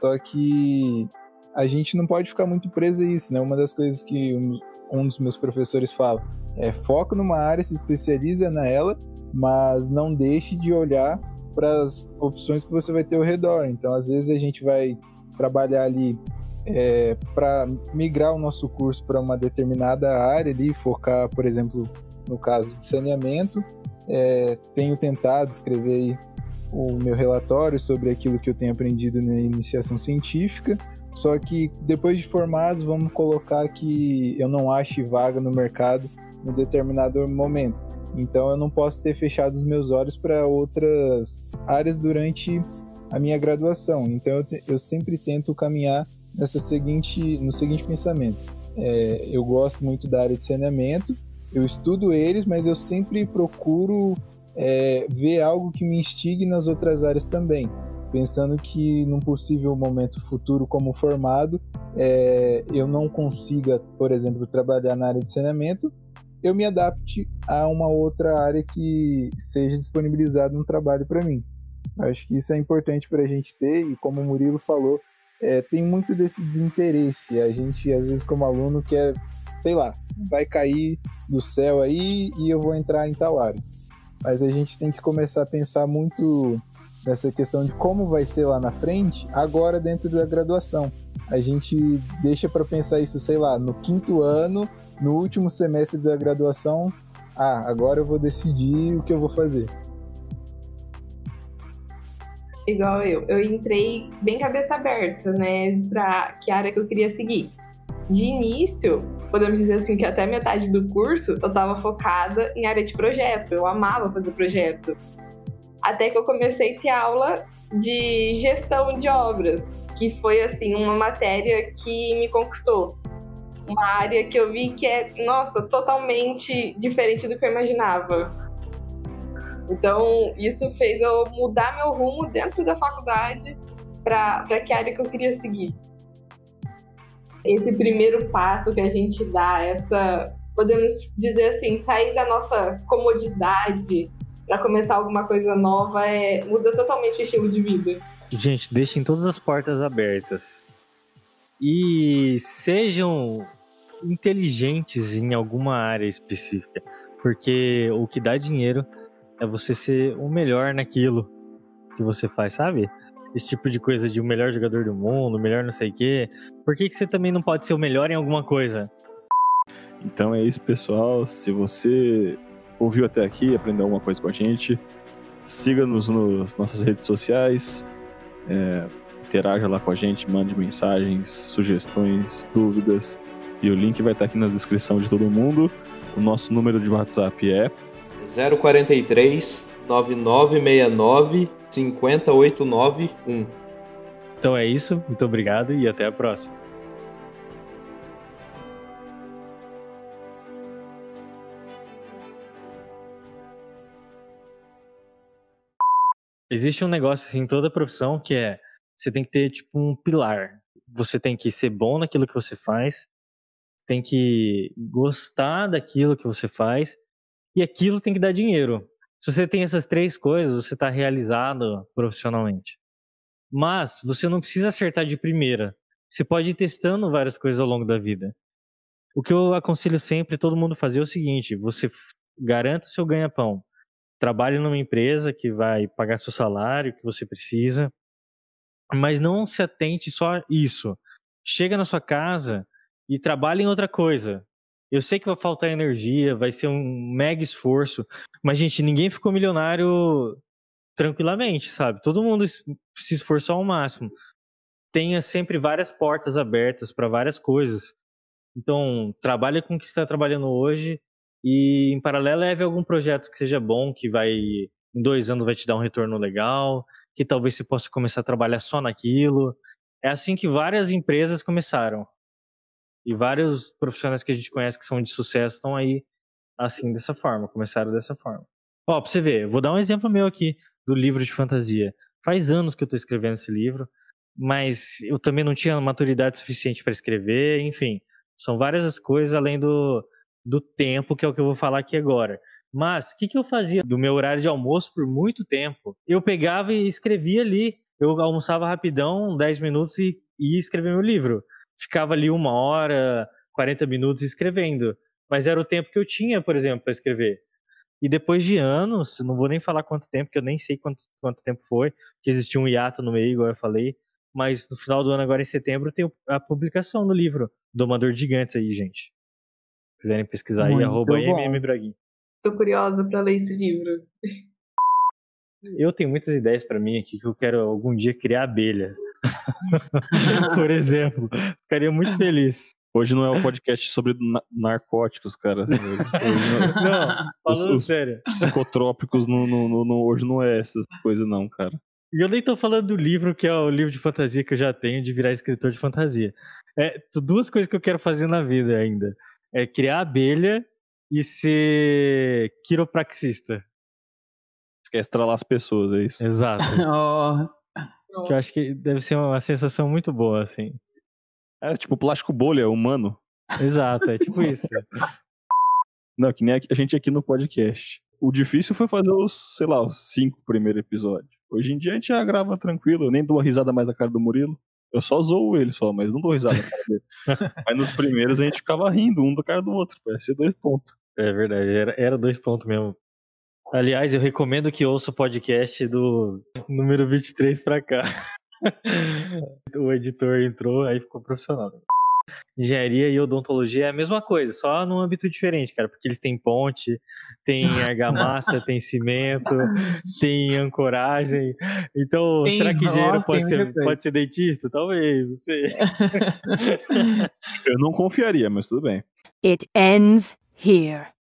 Só que a gente não pode ficar muito preso a isso, né? Uma das coisas que um, um dos meus professores fala é foca numa área, se especializa nela, mas não deixe de olhar para as opções que você vai ter ao redor. Então, às vezes a gente vai trabalhar ali é, para migrar o nosso curso para uma determinada área ali, focar, por exemplo, no caso de saneamento. É, tenho tentado escrever o meu relatório sobre aquilo que eu tenho aprendido na iniciação científica só que depois de formados, vamos colocar que eu não ache vaga no mercado em determinado momento. Então eu não posso ter fechado os meus olhos para outras áreas durante a minha graduação. Então eu, te, eu sempre tento caminhar nessa seguinte, no seguinte pensamento. É, eu gosto muito da área de saneamento, eu estudo eles, mas eu sempre procuro é, ver algo que me instigue nas outras áreas também pensando que num possível momento futuro como formado, é, eu não consiga, por exemplo, trabalhar na área de saneamento, eu me adapte a uma outra área que seja disponibilizada no trabalho para mim. Acho que isso é importante para a gente ter e como o Murilo falou, é, tem muito desse desinteresse. A gente, às vezes, como aluno, quer, sei lá, vai cair do céu aí e eu vou entrar em tal área. Mas a gente tem que começar a pensar muito nessa questão de como vai ser lá na frente, agora dentro da graduação. A gente deixa para pensar isso, sei lá, no quinto ano, no último semestre da graduação. Ah, agora eu vou decidir o que eu vou fazer. Igual eu, eu entrei bem cabeça aberta, né, para que área que eu queria seguir. De início, podemos dizer assim que até metade do curso eu estava focada em área de projeto. Eu amava fazer projeto até que eu comecei a ter aula de gestão de obras, que foi assim uma matéria que me conquistou. Uma área que eu vi que é, nossa, totalmente diferente do que eu imaginava. Então, isso fez eu mudar meu rumo dentro da faculdade para que área que eu queria seguir. Esse primeiro passo que a gente dá, essa, podemos dizer assim, sair da nossa comodidade para começar alguma coisa nova é muda totalmente o estilo de vida. Gente, deixem todas as portas abertas. E sejam inteligentes em alguma área específica, porque o que dá dinheiro é você ser o melhor naquilo que você faz, sabe? Esse tipo de coisa de o melhor jogador do mundo, o melhor não sei o quê. Por que, que você também não pode ser o melhor em alguma coisa? Então é isso, pessoal. Se você ouviu até aqui, aprendeu alguma coisa com a gente, siga-nos nas nossas redes sociais, é, interaja lá com a gente, mande mensagens, sugestões, dúvidas. E o link vai estar aqui na descrição de todo mundo. O nosso número de WhatsApp é 043 9969 50891. Então é isso, muito obrigado e até a próxima. Existe um negócio assim em toda profissão que é você tem que ter tipo um pilar. Você tem que ser bom naquilo que você faz, tem que gostar daquilo que você faz e aquilo tem que dar dinheiro. Se você tem essas três coisas, você está realizado profissionalmente. Mas você não precisa acertar de primeira. Você pode ir testando várias coisas ao longo da vida. O que eu aconselho sempre todo mundo fazer é o seguinte: você garanta o seu ganha-pão. Trabalhe numa empresa que vai pagar seu salário, que você precisa, mas não se atente só isso. Chega na sua casa e trabalhe em outra coisa. Eu sei que vai faltar energia, vai ser um mega esforço, mas, gente, ninguém ficou milionário tranquilamente, sabe? Todo mundo se esforçou ao máximo. Tenha sempre várias portas abertas para várias coisas. Então, trabalhe com o que está trabalhando hoje e, em paralelo, leve algum projeto que seja bom, que vai, em dois anos, vai te dar um retorno legal, que talvez você possa começar a trabalhar só naquilo. É assim que várias empresas começaram. E vários profissionais que a gente conhece que são de sucesso estão aí assim, dessa forma, começaram dessa forma. Ó, pra você ver, vou dar um exemplo meu aqui do livro de fantasia. Faz anos que eu tô escrevendo esse livro, mas eu também não tinha maturidade suficiente para escrever, enfim. São várias as coisas além do, do tempo, que é o que eu vou falar aqui agora. Mas o que, que eu fazia do meu horário de almoço por muito tempo? Eu pegava e escrevia ali. Eu almoçava rapidão, 10 minutos, e ia escrever meu livro ficava ali uma hora, 40 minutos escrevendo. Mas era o tempo que eu tinha, por exemplo, para escrever. E depois de anos, não vou nem falar quanto tempo, que eu nem sei quanto, quanto tempo foi, que existia um hiato no meio, igual eu falei. Mas no final do ano, agora em setembro, tem a publicação do livro Domador de Gigantes aí, gente. Se quiserem pesquisar aí, arroba mmbraguin. Tô curiosa para ler esse livro. Eu tenho muitas ideias para mim aqui que eu quero algum dia criar abelha. Por exemplo. Ficaria muito feliz. Hoje não é um podcast sobre narcóticos, cara. Hoje não, não falando os, sério. Psicotrópicos no, no, no, hoje não é essas coisas, não, cara. E eu nem tô falando do livro, que é o livro de fantasia que eu já tenho, de virar escritor de fantasia. É duas coisas que eu quero fazer na vida ainda. É criar abelha e ser quiropraxista. Você quer estralar as pessoas, é isso? Exato. oh. Que eu acho que deve ser uma sensação muito boa, assim. É tipo plástico bolha humano. Exato, é tipo isso. Não, que nem a gente aqui no podcast. O difícil foi fazer os, sei lá, os cinco primeiros episódios. Hoje em dia a gente já grava tranquilo, eu nem dou uma risada mais na cara do Murilo. Eu só zoo ele só, mas não dou risada na cara dele. mas nos primeiros a gente ficava rindo um do cara do outro, ser dois tontos. É verdade, era, era dois tontos mesmo. Aliás, eu recomendo que ouça o podcast do número 23 pra cá. o editor entrou, aí ficou profissional. Engenharia e odontologia é a mesma coisa, só num âmbito diferente, cara, porque eles têm ponte, tem argamassa, tem cimento, tem ancoragem. Então, tem será que engenheiro pode ser, pode ser dentista? Talvez, não sei. Eu não confiaria, mas tudo bem. It ends here.